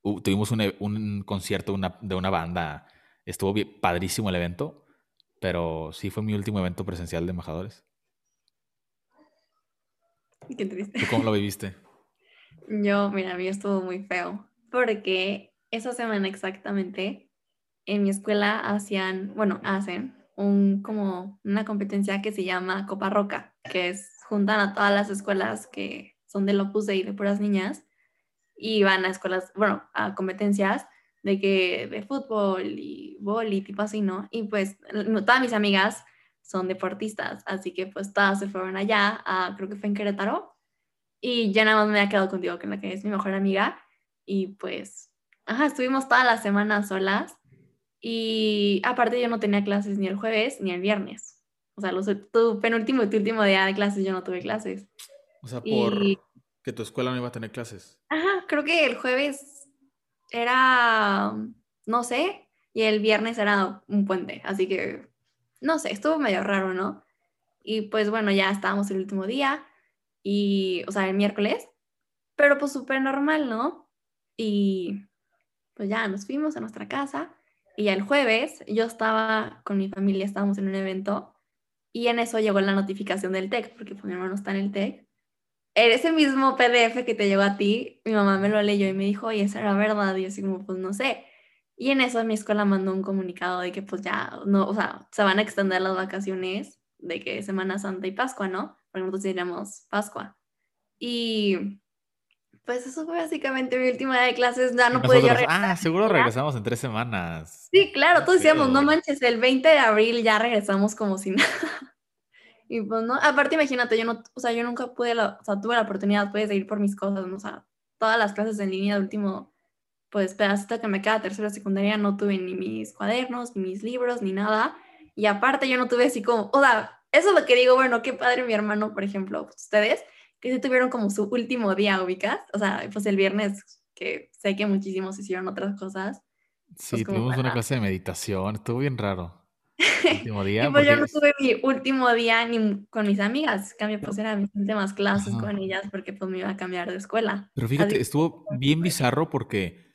Uh, tuvimos un, e- un concierto una- de una banda, estuvo bien- padrísimo el evento, pero sí fue mi último evento presencial de embajadores. Qué triste. ¿Tú cómo lo viviste? Yo, mira, a mí estuvo muy feo, porque esa semana exactamente en mi escuela hacían, bueno, hacen un como una competencia que se llama Copa Roca, que es juntan a todas las escuelas que son del Opus Dei de puras niñas y van a escuelas, bueno, a competencias de que de fútbol y vóley, tipo así, ¿no? Y pues todas mis amigas son deportistas, así que pues todas se fueron allá, a, creo que fue en Querétaro, y ya nada más me había quedado contigo, que es mi mejor amiga, y pues, ajá, estuvimos toda la semana solas, y aparte yo no tenía clases ni el jueves ni el viernes, o sea, los, tu penúltimo y tu último día de clases yo no tuve clases. O sea, por Y- que tu escuela no iba a tener clases. Ajá, creo que el jueves era, no sé, y el viernes era un puente, así que, no sé, estuvo medio raro, ¿no? Y pues bueno, ya estábamos el último día, y, o sea, el miércoles, pero pues súper normal, ¿no? Y pues ya nos fuimos a nuestra casa, y el jueves yo estaba con mi familia, estábamos en un evento, y en eso llegó la notificación del TEC, porque pues mi hermano está en el TEC, ese mismo PDF que te llegó a ti, mi mamá me lo leyó y me dijo, oye, ¿esa era verdad? Y yo así como, pues no sé. Y en eso mi escuela mandó un comunicado de que pues ya, no, o sea, se van a extender las vacaciones de que Semana Santa y Pascua, ¿no? Porque nosotros diríamos Pascua. Y pues eso fue básicamente mi última de clases, ya no pude yo nosotros, regresar. ah, seguro regresamos en tres semanas. Sí, claro, todos decíamos, no manches, el 20 de abril ya regresamos como si nada. Y pues no, aparte imagínate, yo no, o sea, yo nunca pude, la, o sea, tuve la oportunidad pues, de ir por mis cosas, ¿no? o sea, todas las clases en línea de último, pues pedacito que me queda tercera secundaria, no tuve ni mis cuadernos, ni mis libros, ni nada. Y aparte yo no tuve así como, o sea, eso es lo que digo, bueno, qué padre mi hermano, por ejemplo, ustedes, que sí tuvieron como su último día ubicas, o sea, pues el viernes, que sé que muchísimos hicieron otras cosas. Sí, pues, como tuvimos una clase de meditación, estuvo bien raro. El último día. Pues yo no tuve mi último día ni con mis amigas, cambio pues eran mis últimas clases Ajá. con ellas porque pues me iba a cambiar de escuela. Pero fíjate, Así- estuvo bien bizarro porque,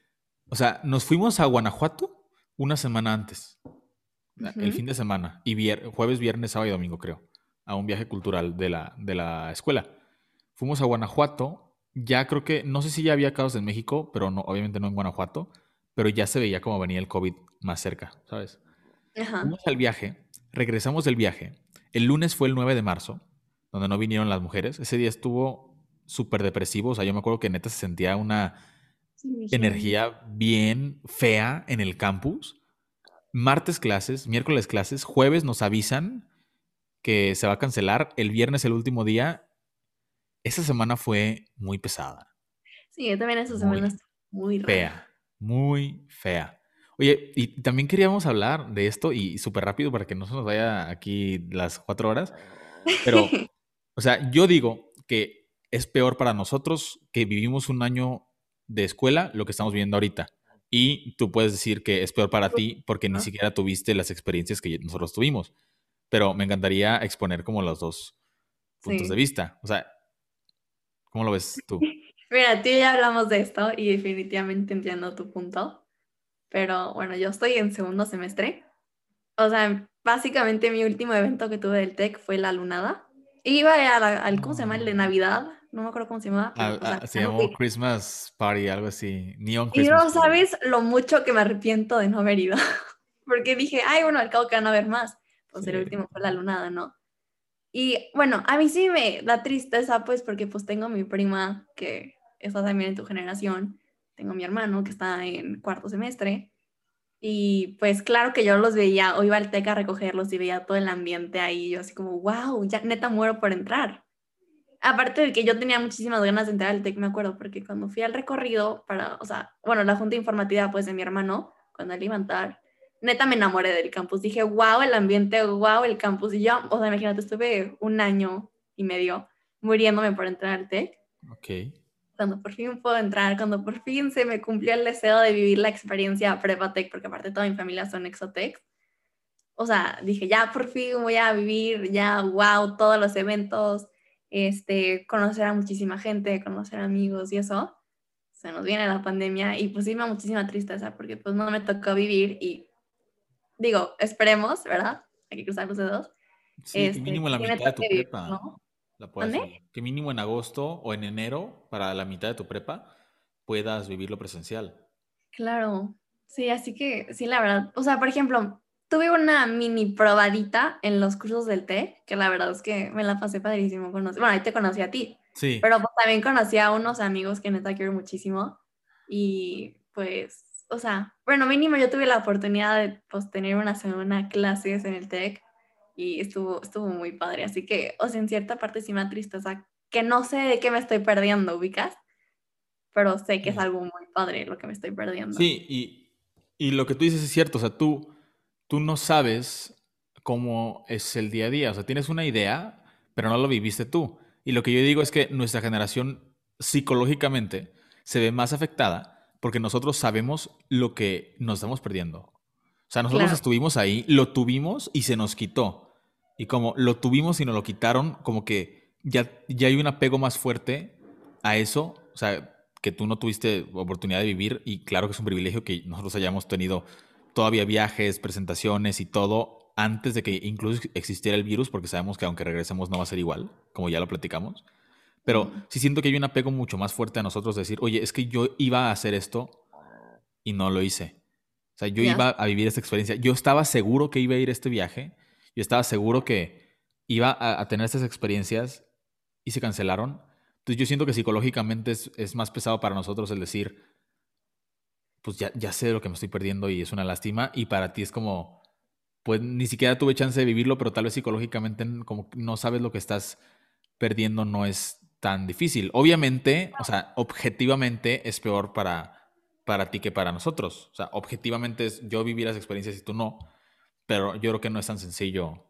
o sea, nos fuimos a Guanajuato una semana antes, el fin de semana, y vier- jueves, viernes, sábado y domingo, creo, a un viaje cultural de la, de la escuela. Fuimos a Guanajuato, ya creo que, no sé si ya había casos en México, pero no, obviamente no en Guanajuato, pero ya se veía como venía el COVID más cerca, ¿sabes? Ajá. Fuimos al viaje, regresamos del viaje. El lunes fue el 9 de marzo, donde no vinieron las mujeres. Ese día estuvo súper depresivo. O sea, yo me acuerdo que neta se sentía una energía bien fea en el campus. Martes clases, miércoles clases, jueves nos avisan que se va a cancelar, el viernes el último día. Esa semana fue muy pesada. Sí, yo también esa semana muy fea, muy fea. Oye, y también queríamos hablar de esto y súper rápido para que no se nos vaya aquí las cuatro horas. Pero, o sea, yo digo que es peor para nosotros que vivimos un año de escuela lo que estamos viviendo ahorita. Y tú puedes decir que es peor para ti porque ni siquiera tuviste las experiencias que nosotros tuvimos. Pero me encantaría exponer como los dos puntos de vista. O sea, ¿cómo lo ves tú? Mira, tú y ya hablamos de esto y definitivamente entiendo tu punto. Pero bueno, yo estoy en segundo semestre. O sea, básicamente mi último evento que tuve del TEC fue la lunada. Iba a al, ¿cómo se llama? El de Navidad. No me acuerdo cómo se llamaba. Ah, se llamó Christmas Party, algo así. Neon Christmas. Y no sabes lo mucho que me arrepiento de no haber ido. Porque dije, ay, bueno, al cabo que van a haber más. Pues el último fue la lunada, ¿no? Y bueno, a mí sí me da tristeza, pues, porque pues tengo mi prima que está también en tu generación, tengo mi hermano que está en cuarto semestre, y pues claro que yo los veía, o iba al TEC a recogerlos y veía todo el ambiente ahí, yo así como, wow, ya neta muero por entrar. Aparte de que yo tenía muchísimas ganas de entrar al TEC, me acuerdo, porque cuando fui al recorrido para, o sea, bueno, la junta informativa pues de mi hermano, cuando él iba a neta me enamoré del campus. Dije, wow, el ambiente, wow, el campus. Y yo, o sea, imagínate, estuve un año y medio muriéndome por entrar al TEC. Ok. Cuando por fin puedo entrar, cuando por fin se me cumplió el deseo de vivir la experiencia Prepa-TEC, porque aparte toda mi familia son Exotec. O sea, dije, ya por fin voy a vivir, ya, wow, todos los eventos, este, conocer a muchísima gente, conocer amigos y eso. Se nos viene la pandemia y pues sí me da muchísima tristeza porque pues no me tocó vivir y digo, esperemos, ¿verdad? Hay que cruzar los dedos. Sí, que este, mínimo en la mitad de tu prepa. ¿no? La Que mínimo en agosto o en enero, para la mitad de tu prepa, puedas vivirlo presencial. Claro, sí, así que sí, la verdad. O sea, por ejemplo, tuve una mini probadita en los cursos del TEC, que la verdad es que me la pasé padrísimo. Bueno, ahí te conocí a ti. Sí. Pero pues, también conocí a unos amigos que neta quiero muchísimo. Y pues o sea, bueno, mínimo yo tuve la oportunidad de pues, tener una semana clases en el TEC y estuvo, estuvo muy padre. Así que, o sea, en cierta parte sí me tristeza que no sé de qué me estoy perdiendo, ubicas, pero sé que es algo muy padre lo que me estoy perdiendo. Sí, y, y lo que tú dices es cierto, o sea, tú, tú no sabes cómo es el día a día, o sea, tienes una idea, pero no lo viviste tú. Y lo que yo digo es que nuestra generación psicológicamente se ve más afectada porque nosotros sabemos lo que nos estamos perdiendo. O sea, nosotros estuvimos ahí, lo tuvimos y se nos quitó. Y como lo tuvimos y nos lo quitaron, como que ya, ya hay un apego más fuerte a eso. O sea, que tú no tuviste oportunidad de vivir y claro que es un privilegio que nosotros hayamos tenido todavía viajes, presentaciones y todo antes de que incluso existiera el virus, porque sabemos que aunque regresemos no va a ser igual, como ya lo platicamos. Pero sí siento que hay un apego mucho más fuerte a nosotros de decir, oye, es que yo iba a hacer esto y no lo hice. O sea, yo iba a vivir esta experiencia. Yo estaba seguro que iba a ir a este viaje. Yo estaba seguro que iba a, tener estas experiencias y se cancelaron. Entonces yo siento que psicológicamente es, más pesado para nosotros el decir, pues ya, ya sé lo que me estoy perdiendo y es una lástima. Y para ti es como, pues ni siquiera tuve chance de vivirlo, pero tal vez psicológicamente como no sabes lo que estás perdiendo, no es tan difícil. Obviamente, o sea, objetivamente es peor para, para ti que para nosotros. O sea, objetivamente es yo vivir las experiencias y tú no, pero yo creo que no es tan sencillo.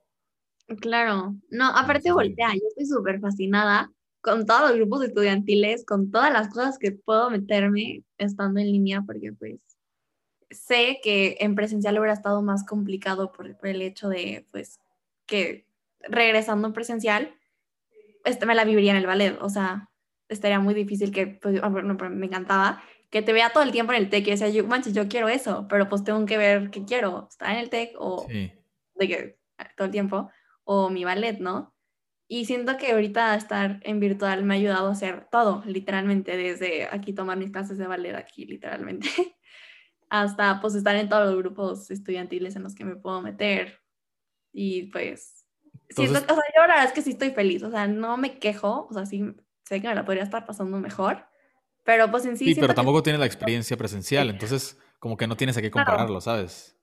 Claro, no, aparte voltea, yo estoy súper fascinada con todos los grupos estudiantiles, con todas las cosas que puedo meterme estando en línea, porque pues sé que en presencial hubiera estado más complicado por, por el hecho de pues que regresando en presencial este, me la viviría en el ballet, o sea, estaría muy difícil que, pues, ah, me encantaba, que te vea todo el tiempo en el TEC y decía, yo, manches, yo quiero eso, pero pues tengo que ver qué quiero, estar en el TEC o de que ah, todo el tiempo, o mi ballet, ¿no? Y siento que ahorita estar en virtual me ha ayudado a hacer todo, literalmente, desde aquí tomar mis clases de ballet aquí, literalmente, hasta pues estar en todos los grupos estudiantiles en los que me puedo meter. Y pues Sí, o sea, yo la verdad es que sí estoy feliz, o sea, no me quejo, o sea, sí, sé que me la podría estar pasando mejor, pero pues en sí... Sí, pero que- tampoco tienes la experiencia presencial, entonces como que no tienes a qué Claro. compararlo, ¿sabes?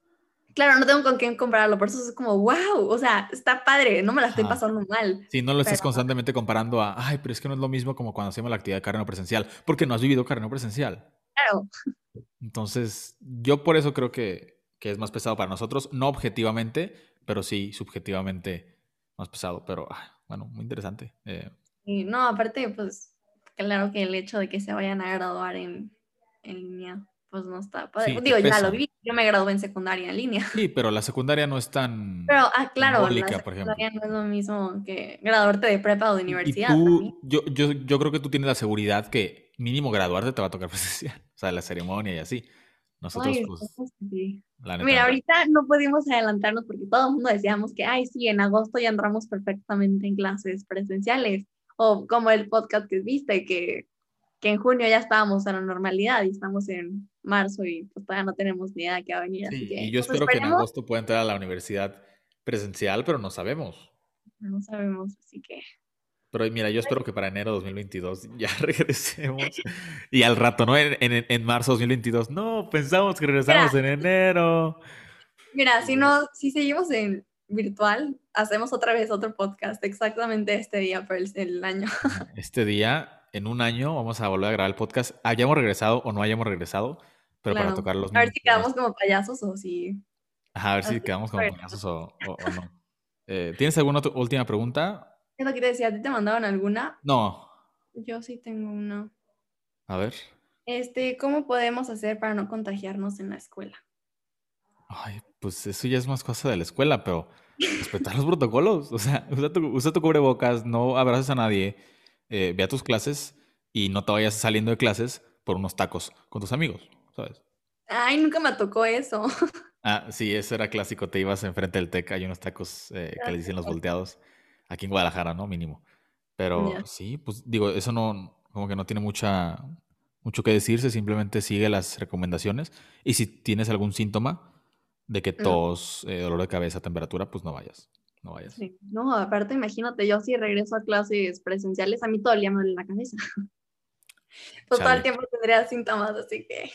Claro, no tengo con quién compararlo, por eso es como, wow, o sea, está padre, no me la estoy Ajá. pasando mal. Si no lo estás Pero- constantemente comparando a, ay, pero es que no es lo mismo como cuando hacemos la actividad de carreno presencial, porque no has vivido carreno presencial. Claro, Entonces, yo por eso creo que, que es más pesado para nosotros, no objetivamente, pero sí subjetivamente más pesado. Pero, ah, bueno, muy interesante. Eh, y no, aparte, pues, claro que el hecho de que se vayan a graduar en, en línea, pues no está padre. Sí, te Digo, ya lo vi, yo me gradué en secundaria en línea. sí, pero la secundaria no es tan... Pero, ah, claro, la Simbólica, por ejemplo. secundaria no es lo mismo que graduarte de prepa o de y universidad. también. tú, yo, yo, yo creo que tú tienes la seguridad que mínimo graduarte te va a tocar presencial. O sea, la ceremonia y así. Nosotros, Ay, pues, la. Mira, ahorita no pudimos adelantarnos porque todo el mundo decíamos que, ay, sí, en agosto ya entramos perfectamente en clases presenciales. O como el podcast que viste, que, que en junio ya estábamos en la normalidad y estamos en marzo y pues todavía no tenemos ni idea de qué va a venir. así Sí, que, y yo pues, espero que en agosto pueda entrar a la universidad presencial, pero no sabemos. No sabemos, así que. Pero mira, yo espero que para enero 2022 ya regresemos. Y al rato, ¿no? En, en, en marzo 2022, no, pensamos que regresamos en enero. Mira, si no, si seguimos en virtual, hacemos otra vez otro podcast exactamente este día por el, el año. Este día, en un año, vamos a volver a grabar el podcast. Hayamos regresado o no hayamos regresado, pero para tocar los A ver si quedamos como payasos o si. Ajá, a ver si quedamos como payasos o, o- o no. Eh, ¿Tienes alguna última pregunta? Es lo que te decía, ¿a ti te mandaron alguna? No. Yo sí tengo una. A ver. Este, ¿cómo podemos hacer para no contagiarnos en la escuela? Ay, pues eso ya es más cosa de la escuela, pero respetar los protocolos. O sea, usa tu, usa tu cubrebocas, no abraces a nadie, eh, ve a tus clases y no te vayas saliendo de clases por unos tacos con tus amigos, ¿sabes? Ay, nunca me tocó eso. Ah, sí, eso era clásico. Te ibas enfrente del TEC, hay unos tacos eh, que le dicen los volteados. Aquí en Guadalajara, ¿no? Mínimo. Pero Ya. sí, pues digo, eso no, como que no tiene mucha, mucho que decirse, simplemente sigue las recomendaciones. Y si tienes algún síntoma de que tos, eh, dolor de cabeza, temperatura, pues no vayas. No vayas. Sí. No, aparte, imagínate, yo si regreso a clases presenciales, a mí todo el día me duele la cabeza. Pues todo Chale. el tiempo tendría síntomas, así que.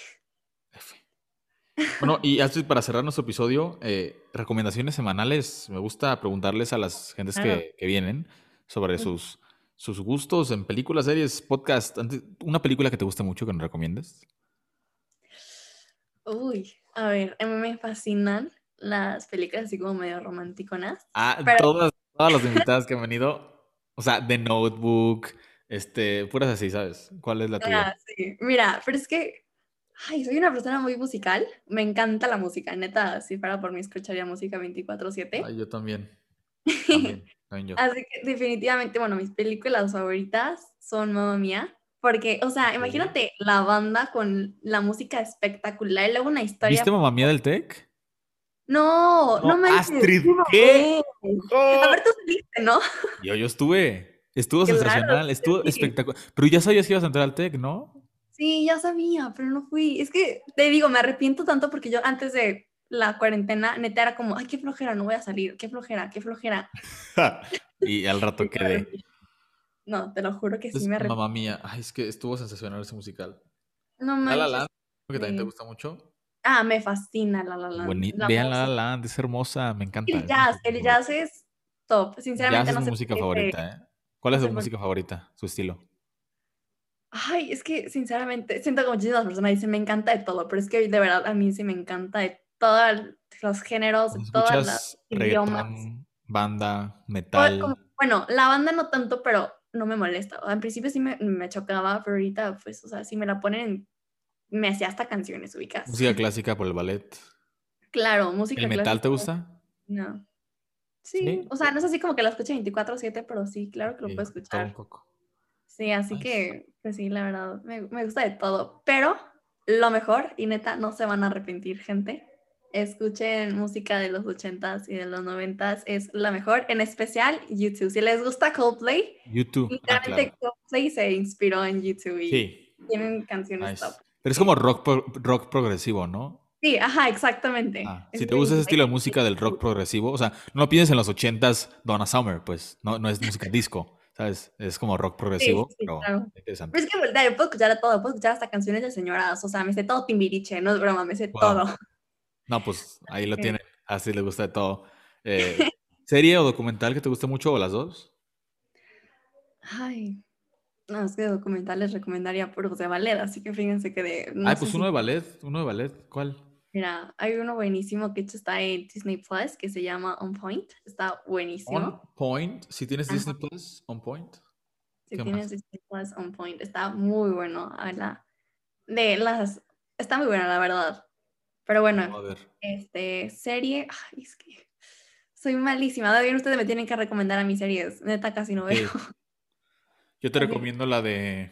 Bueno, y antes para cerrar nuestro episodio, eh, recomendaciones semanales. Me gusta preguntarles a las gentes Claro. que, que vienen sobre sus, sus gustos en películas, series, podcast. Una película que te guste mucho que nos recomiendes. Uy, a ver, a mí me fascinan las películas así como medio romanticonas. Ah, Pero- todas, todas las invitadas que han venido, o sea, The Notebook, este, puras así, ¿sabes? ¿Cuál es la tuya? Ah, sí. Mira, pero es que, ay, soy una persona muy musical. Me encanta la música, neta. Si fuera por mí, escucharía música 24/7. Ay, yo también. También, también yo. Así que definitivamente, bueno, mis películas favoritas son Mamma Mía. Porque, o sea, imagínate la banda con la música espectacular y luego una historia. ¿Viste Mamá Mía del Tec? No, No, no manches. Astrid, me ¿qué? A ver, tú saliste, ¿no? Yo, yo estuve. Estuvo sensacional, estuvo sí. espectacular. Pero ya sabías que ibas a entrar al TEC, ¿no? Sí, ya sabía, pero no fui. Es que te digo, me arrepiento tanto porque yo antes de la cuarentena, neta era como, ay, qué flojera, no voy a salir, qué flojera, qué flojera. y al rato Sí, quedé. No, te lo juro que sí Es me arrepiento. mamá mía. Ay, es que estuvo sensacional ese musical. No La La manches. Land, que también te sí. gusta mucho. Ah, me fascina La La Land. Bueni- La Vean La La. Land, es hermosa, me encanta. El jazz, el jazz es top. Sinceramente, Jazz no es sé mi música favorita, ¿eh? ¿Cuál es no tu música favorita? Su estilo. Ay, es que sinceramente, siento que muchísimas personas dicen, me encanta de todo, pero es que de verdad a mí sí me encanta de todos los géneros, de los ¿Escuchas idiomas. banda, metal? como- bueno, la banda no tanto, pero no me molesta. O sea, en principio sí me, me chocaba, pero ahorita, pues, o sea, si me la ponen, me hacía hasta canciones ubicas. Música clásica por el ballet. Claro, música ¿El metal te gusta? No. Sí, ¿Sí? o sea, no es así como que la escuche 24/7, pero sí, claro que lo Sí, puedo todo un escuchar. poco. Sí, así Nice. que, pues sí, la verdad, me, me gusta de todo. Pero lo mejor, y neta, no se van a arrepentir, gente. Escuchen música de los 80s y de los 90s, es la mejor. En especial, YouTube. Si les gusta Coldplay, YouTube. Ah, literalmente claro. Coldplay se inspiró en YouTube y Sí. tienen canciones nice. top. Pero es como rock, rock progresivo, ¿no? Sí, ajá, exactamente. Ah, si te gusta ese estilo de música del rock progresivo, o sea, no pienses en los 80s Donna Summer, pues no, no es música disco, ¿sabes? Es como rock progresivo, sí, pero claro. interesante. Pero es que ¿verdad? yo puedo escuchar a todo, puedo escuchar hasta canciones de señoras, o sea, me sé todo Timbiriche, no es broma, me sé Wow. todo. No, pues ahí lo tiene. Así le gusta de todo. Eh, ¿Serie o documental que te guste mucho o las dos? Ay, no, es que documentales recomendaría puros de ballet, así que fíjense que de, no Ay, pues si- uno de ballet, uno de ballet. ¿Cuál? Mira, hay uno buenísimo que hecho está en Disney Plus que se llama On Point, está buenísimo. On Point. Si tienes Ajá. Disney Plus, On Point. Si ¿Qué tienes más? Disney Plus On Point, está muy bueno, habla de las, está muy bueno la verdad. Pero A bueno, ver. este, serie, ay, es que soy malísima, David, ustedes me tienen que recomendar a mis series, neta casi no veo. Yo te recomiendo la de.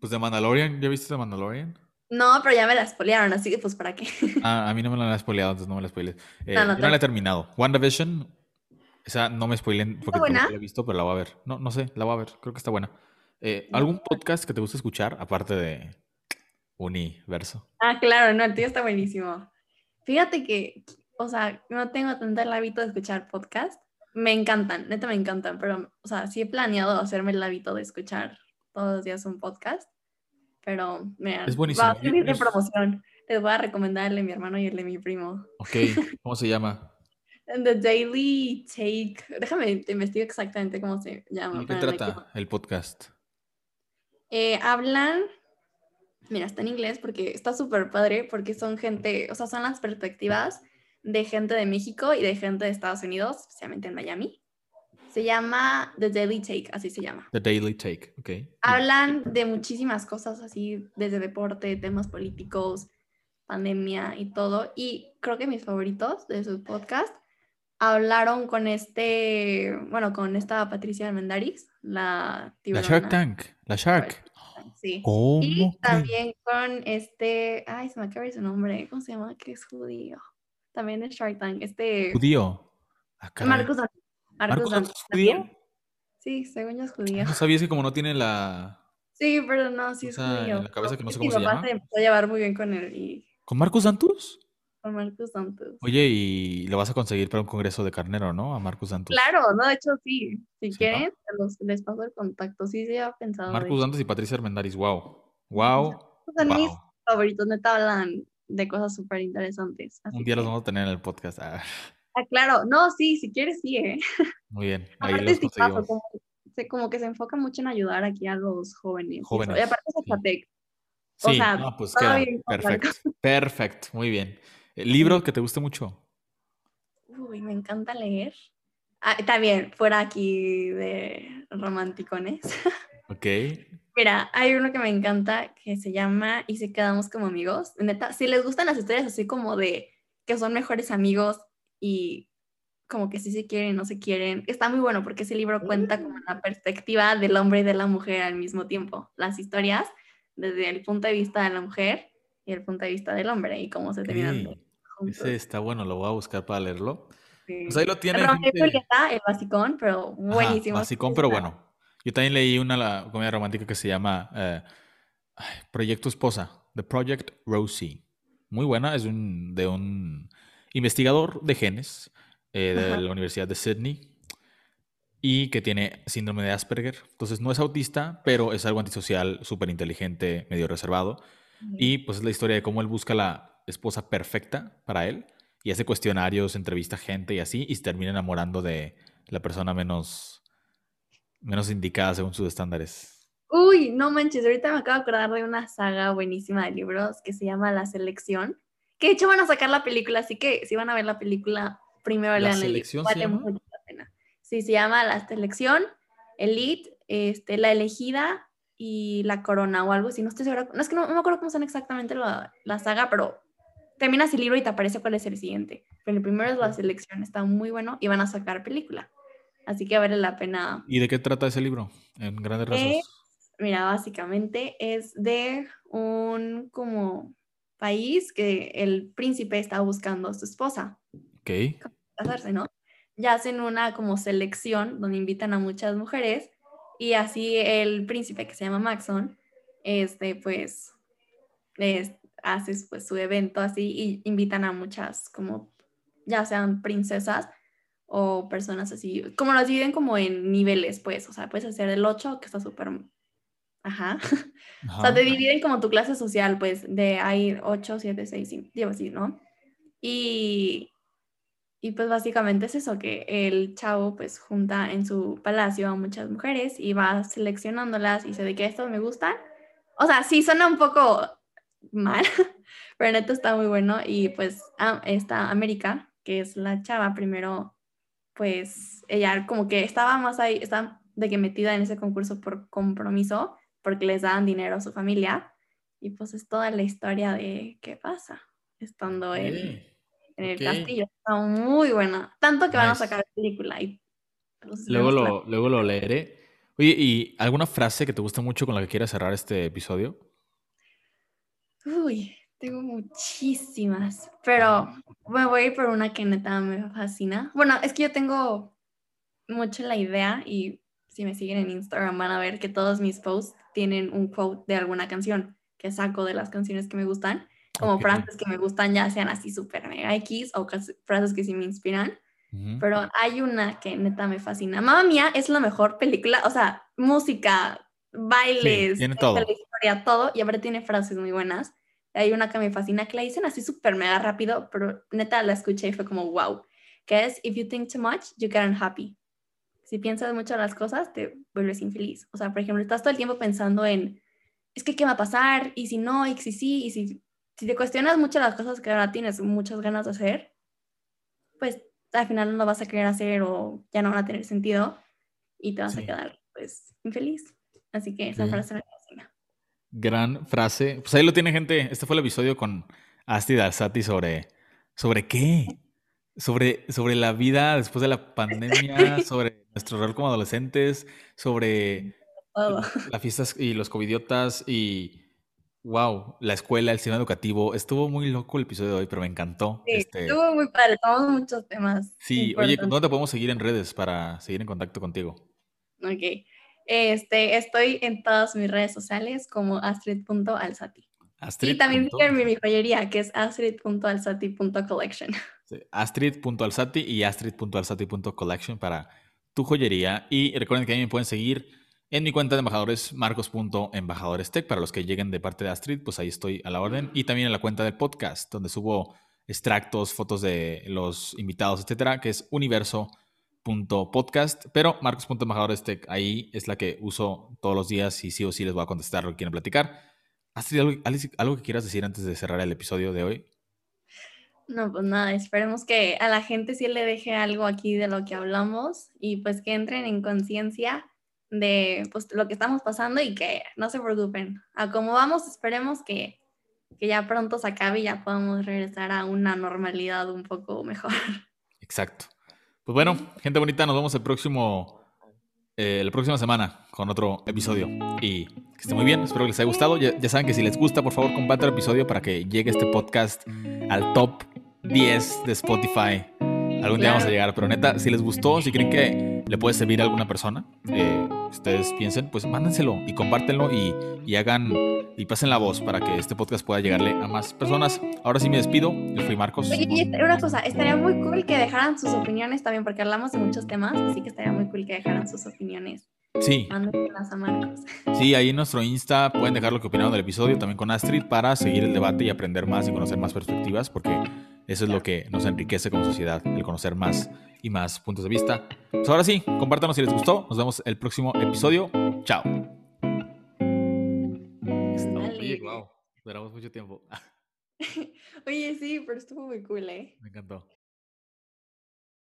Pues de Mandalorian. ¿Ya viste de Mandalorian? No, pero ya me la spoilearon, así que pues para qué. Ah, a mí no me la han spoileado, entonces no me la spoiles. Eh, No, no yo no la he terminado. WandaVision, esa no me spoilen porque tampoco la he visto, pero la voy a ver. No, no sé, la voy a ver. Creo que está buena. Eh, ¿Algún podcast que te guste escuchar aparte de Universo? Ah, claro, no, el tío está buenísimo. Fíjate que, o sea, no tengo tanto el hábito de escuchar podcast. Me encantan, neta me encantan, pero, o sea, sí he planeado hacerme el hábito de escuchar todos los días un podcast. Pero, mira, Es buenísimo. va a servir de promoción. Les voy a recomendar el de mi hermano y el de mi primo. Ok, ¿cómo se llama? The Daily Take. Déjame, te investigo exactamente cómo se llama. ¿De qué trata el podcast? Eh, hablan, mira, está en inglés porque está súper padre, porque son gente, o sea, son las perspectivas de gente de México y de gente de Estados Unidos, especialmente en Miami. Se llama The Daily Take, así se llama. The Daily Take, ok. Hablan de muchísimas cosas así, desde deporte, temas políticos, pandemia y todo. Y creo que mis favoritos de su podcast hablaron con este, bueno, con esta Patricia Almendaris, la La tiburona. Shark Tank, la Shark. Sí. ¿Cómo? Y también con este, ay, se me acaba su nombre, ¿cómo se llama? Que es judío. También es Shark Tank, este Judío. Ah. Marcus Antonio. ¿Marcus Antonio es judío? Sí, según yo es judío. No sabías que como no tiene la... Sí, pero no, sí es sea, judío. en la cabeza que no sé Mi cómo se papá llama. se empezó a llevar muy bien con él y ¿Con Marcus Santos? con Marcus Santos. Oye, y lo vas a conseguir para un congreso de carnero, ¿no? A Marcus Santos. Claro, no, de hecho sí. Si Sí, quieren, se los- les paso el contacto. Sí, sí, había pensado. hecho. Santos y Patricia Armendaris, wow. Wow. Son mis wow. favoritos, neta hablan de cosas súper interesantes. Un día los vamos a tener en el podcast. Ah, Ah, claro, no, sí, si quieres, sí, ¿eh? muy bien. Ahí Aparte, sí, paso, como, se, como que se enfoca mucho en ayudar aquí a los jóvenes. Jóvenes, Y aparte es sí. Zacatec. O Sí, sea, no, pues queda bien perfecto. Perfecto, muy bien. ¿El libro que te guste mucho? Uy, me encanta leer. Ah, también, fuera aquí de romanticones. Ok. Mira, hay uno que me encanta que se llama Y si quedamos como amigos. Neta, si les gustan las historias así como de que son mejores amigos y como que sí se quieren, no se quieren, está muy bueno porque ese libro cuenta como la perspectiva del hombre y de la mujer al mismo tiempo. Las historias desde el punto de vista de la mujer y el punto de vista del hombre y cómo se terminan juntos. Ese está bueno, lo voy a buscar para leerlo. Sí. Pues ahí lo tienen, Romeo y gente. Julieta, el basicón, pero Ajá, buenísimo. basicón, pero bueno. Yo también leí una la, comedia romántica que se llama eh, Proyecto Esposa, The Project Rosie. Muy buena, es un, de un investigador de genes eh, de Ajá. la Universidad de Sydney y que tiene síndrome de Asperger. Entonces no es autista, pero es algo antisocial, súper inteligente, medio reservado. Y pues es la historia de cómo él busca la esposa perfecta para él y hace cuestionarios, entrevista gente y así, y se termina enamorando de la persona menos, menos indicada según sus estándares. Uy, no manches, ahorita me acabo de acordar de una saga buenísima de libros que se llama La Selección, que de hecho van a sacar la película, así que si van a ver la película, primero ¿La lean el libro, vale mucho la pena. Sí, se llama La Selección, Elite, este, La Elegida y La Corona o algo así, no estoy segura, no es que no, no me acuerdo cómo son exactamente la, la saga, pero terminas el libro y te aparece cuál es el siguiente. Pero el primero es La Selección, está muy bueno y van a sacar película, así que vale la pena ¿Y de qué trata ese libro? En grandes rasgos. Eh, Mira, básicamente es de un como país que el príncipe está buscando a su esposa Ok. casarse, ¿no? Ya hacen una como selección donde invitan a muchas mujeres y así el príncipe que se llama Maxon, este, pues, es- hace pues su evento así y invitan a muchas como, ya sean princesas o personas así, como las dividen como en niveles, pues, o sea, puedes hacer el 8, que está súper, ajá. o sea, te dividen como tu clase social, pues, de hay 8, 7, 6, 5, digo así, ¿no? Y, y pues básicamente es eso, que el chavo pues junta en su palacio a muchas mujeres y va seleccionándolas y dice de que estas me gustan. O sea, sí suena un poco mal, pero neto está muy bueno y pues esta América, que es la chava, primero pues ella como que estaba más ahí, estaba de que metida en ese concurso por compromiso, porque les daban dinero a su familia y pues es toda la historia de qué pasa estando en, en, el castillo. Está muy buena, tanto que van a sacar película y pues, luego lo, luego lo leeré. Oye, ¿y alguna frase que te guste mucho con la que quieras cerrar este episodio? Uy, tengo muchísimas, pero me voy a ir por una que neta me fascina. Bueno, es que yo tengo mucho la idea y si me siguen en Instagram van a ver que todos mis posts tienen un quote de alguna canción que saco de las canciones que me gustan, como frases que me gustan ya sean así súper mega X o frases que sí me inspiran. Pero hay una que neta me fascina. Mamma Mía es la mejor película, o sea, música, bailes, tiene todo. historia, todo, y ahora tiene frases muy buenas. Hay una que me fascina que la dicen así súper mega rápido, pero neta la escuché y fue como wow, que es If you think too much, you get unhappy. Si piensas mucho en las cosas, te vuelves infeliz. O sea, por ejemplo, estás todo el tiempo pensando en, es que qué va a pasar, y si no, y si sí, y si, si te cuestionas mucho las cosas que ahora tienes muchas ganas de hacer, pues al final no lo vas a querer hacer o ya no van a tener sentido y te vas a quedar pues infeliz. Así que esa frase me fascina. Gran frase. Pues ahí lo tiene gente. Este fue el episodio con Asti Dalsati sobre sobre qué? Sobre, sobre la vida después de la pandemia, sobre nuestro rol como adolescentes, sobre las fiestas y los covidiotas y Wow, la escuela, el sistema educativo. Estuvo muy loco el episodio de hoy, pero me encantó. Sí, este estuvo muy padre, tomamos muchos temas. Sí, oye, ¿dónde te podemos seguir en redes para seguir en contacto contigo? Ok. Este, estoy en todas mis redes sociales como astrid.alsati. Astrid. Y también en mi joyería, que es astrid.alsati.collection. Astrid.alsati y astrid.alsati.collection para tu joyería. Y recuerden que ahí me pueden seguir en mi cuenta de embajadores, marcos.embajadorestech, para los que lleguen de parte de Astrid, pues ahí estoy a la orden. Y también en la cuenta del podcast, donde subo extractos, fotos de los invitados, etcétera, que es universo.podcast. Pero marcos.embajadorestech, ahí es la que uso todos los días y sí o sí les voy a contestar lo que quieren platicar. Astrid, ¿algo, ¿algo que quieras decir antes de cerrar el episodio de hoy? No, pues nada, esperemos que a la gente sí le deje algo aquí de lo que hablamos y pues que entren en conciencia de pues, lo que estamos pasando y que no se preocupen. A como vamos, esperemos que, que ya pronto se acabe y ya podamos regresar a una normalidad un poco mejor. Exacto. Pues bueno, gente bonita, nos vemos el próximo, eh, la próxima semana con otro episodio. Y que esté muy bien, espero que les haya gustado. Ya, saben que si les gusta, por favor, compartan el episodio para que llegue este podcast al top 10 de Spotify. Algún día vamos a llegar, pero neta, si les gustó, si creen que le puede servir a alguna persona, eh, ustedes piensen, pues mándenselo y compártenlo y, y, hagan y pasen la voz para que este podcast pueda llegarle a más personas. Ahora sí me despido, yo fui Marcos. Oye, y una cosa, estaría muy cool que dejaran sus opiniones también, porque hablamos de muchos temas, así que estaría muy cool que dejaran sus opiniones. Sí. A Marcos. Sí, ahí en nuestro Insta pueden dejar lo que opinaron del episodio también con Astrid para seguir el debate y aprender más y conocer más perspectivas, porque eso es lo que nos enriquece como sociedad, el conocer más y más puntos de vista. Pues ahora sí, compártanos si les gustó. Nos vemos el próximo episodio. Chao. Oye, wow, duramos mucho tiempo. Oye, sí, pero estuvo muy cool, ¿eh? Me encantó.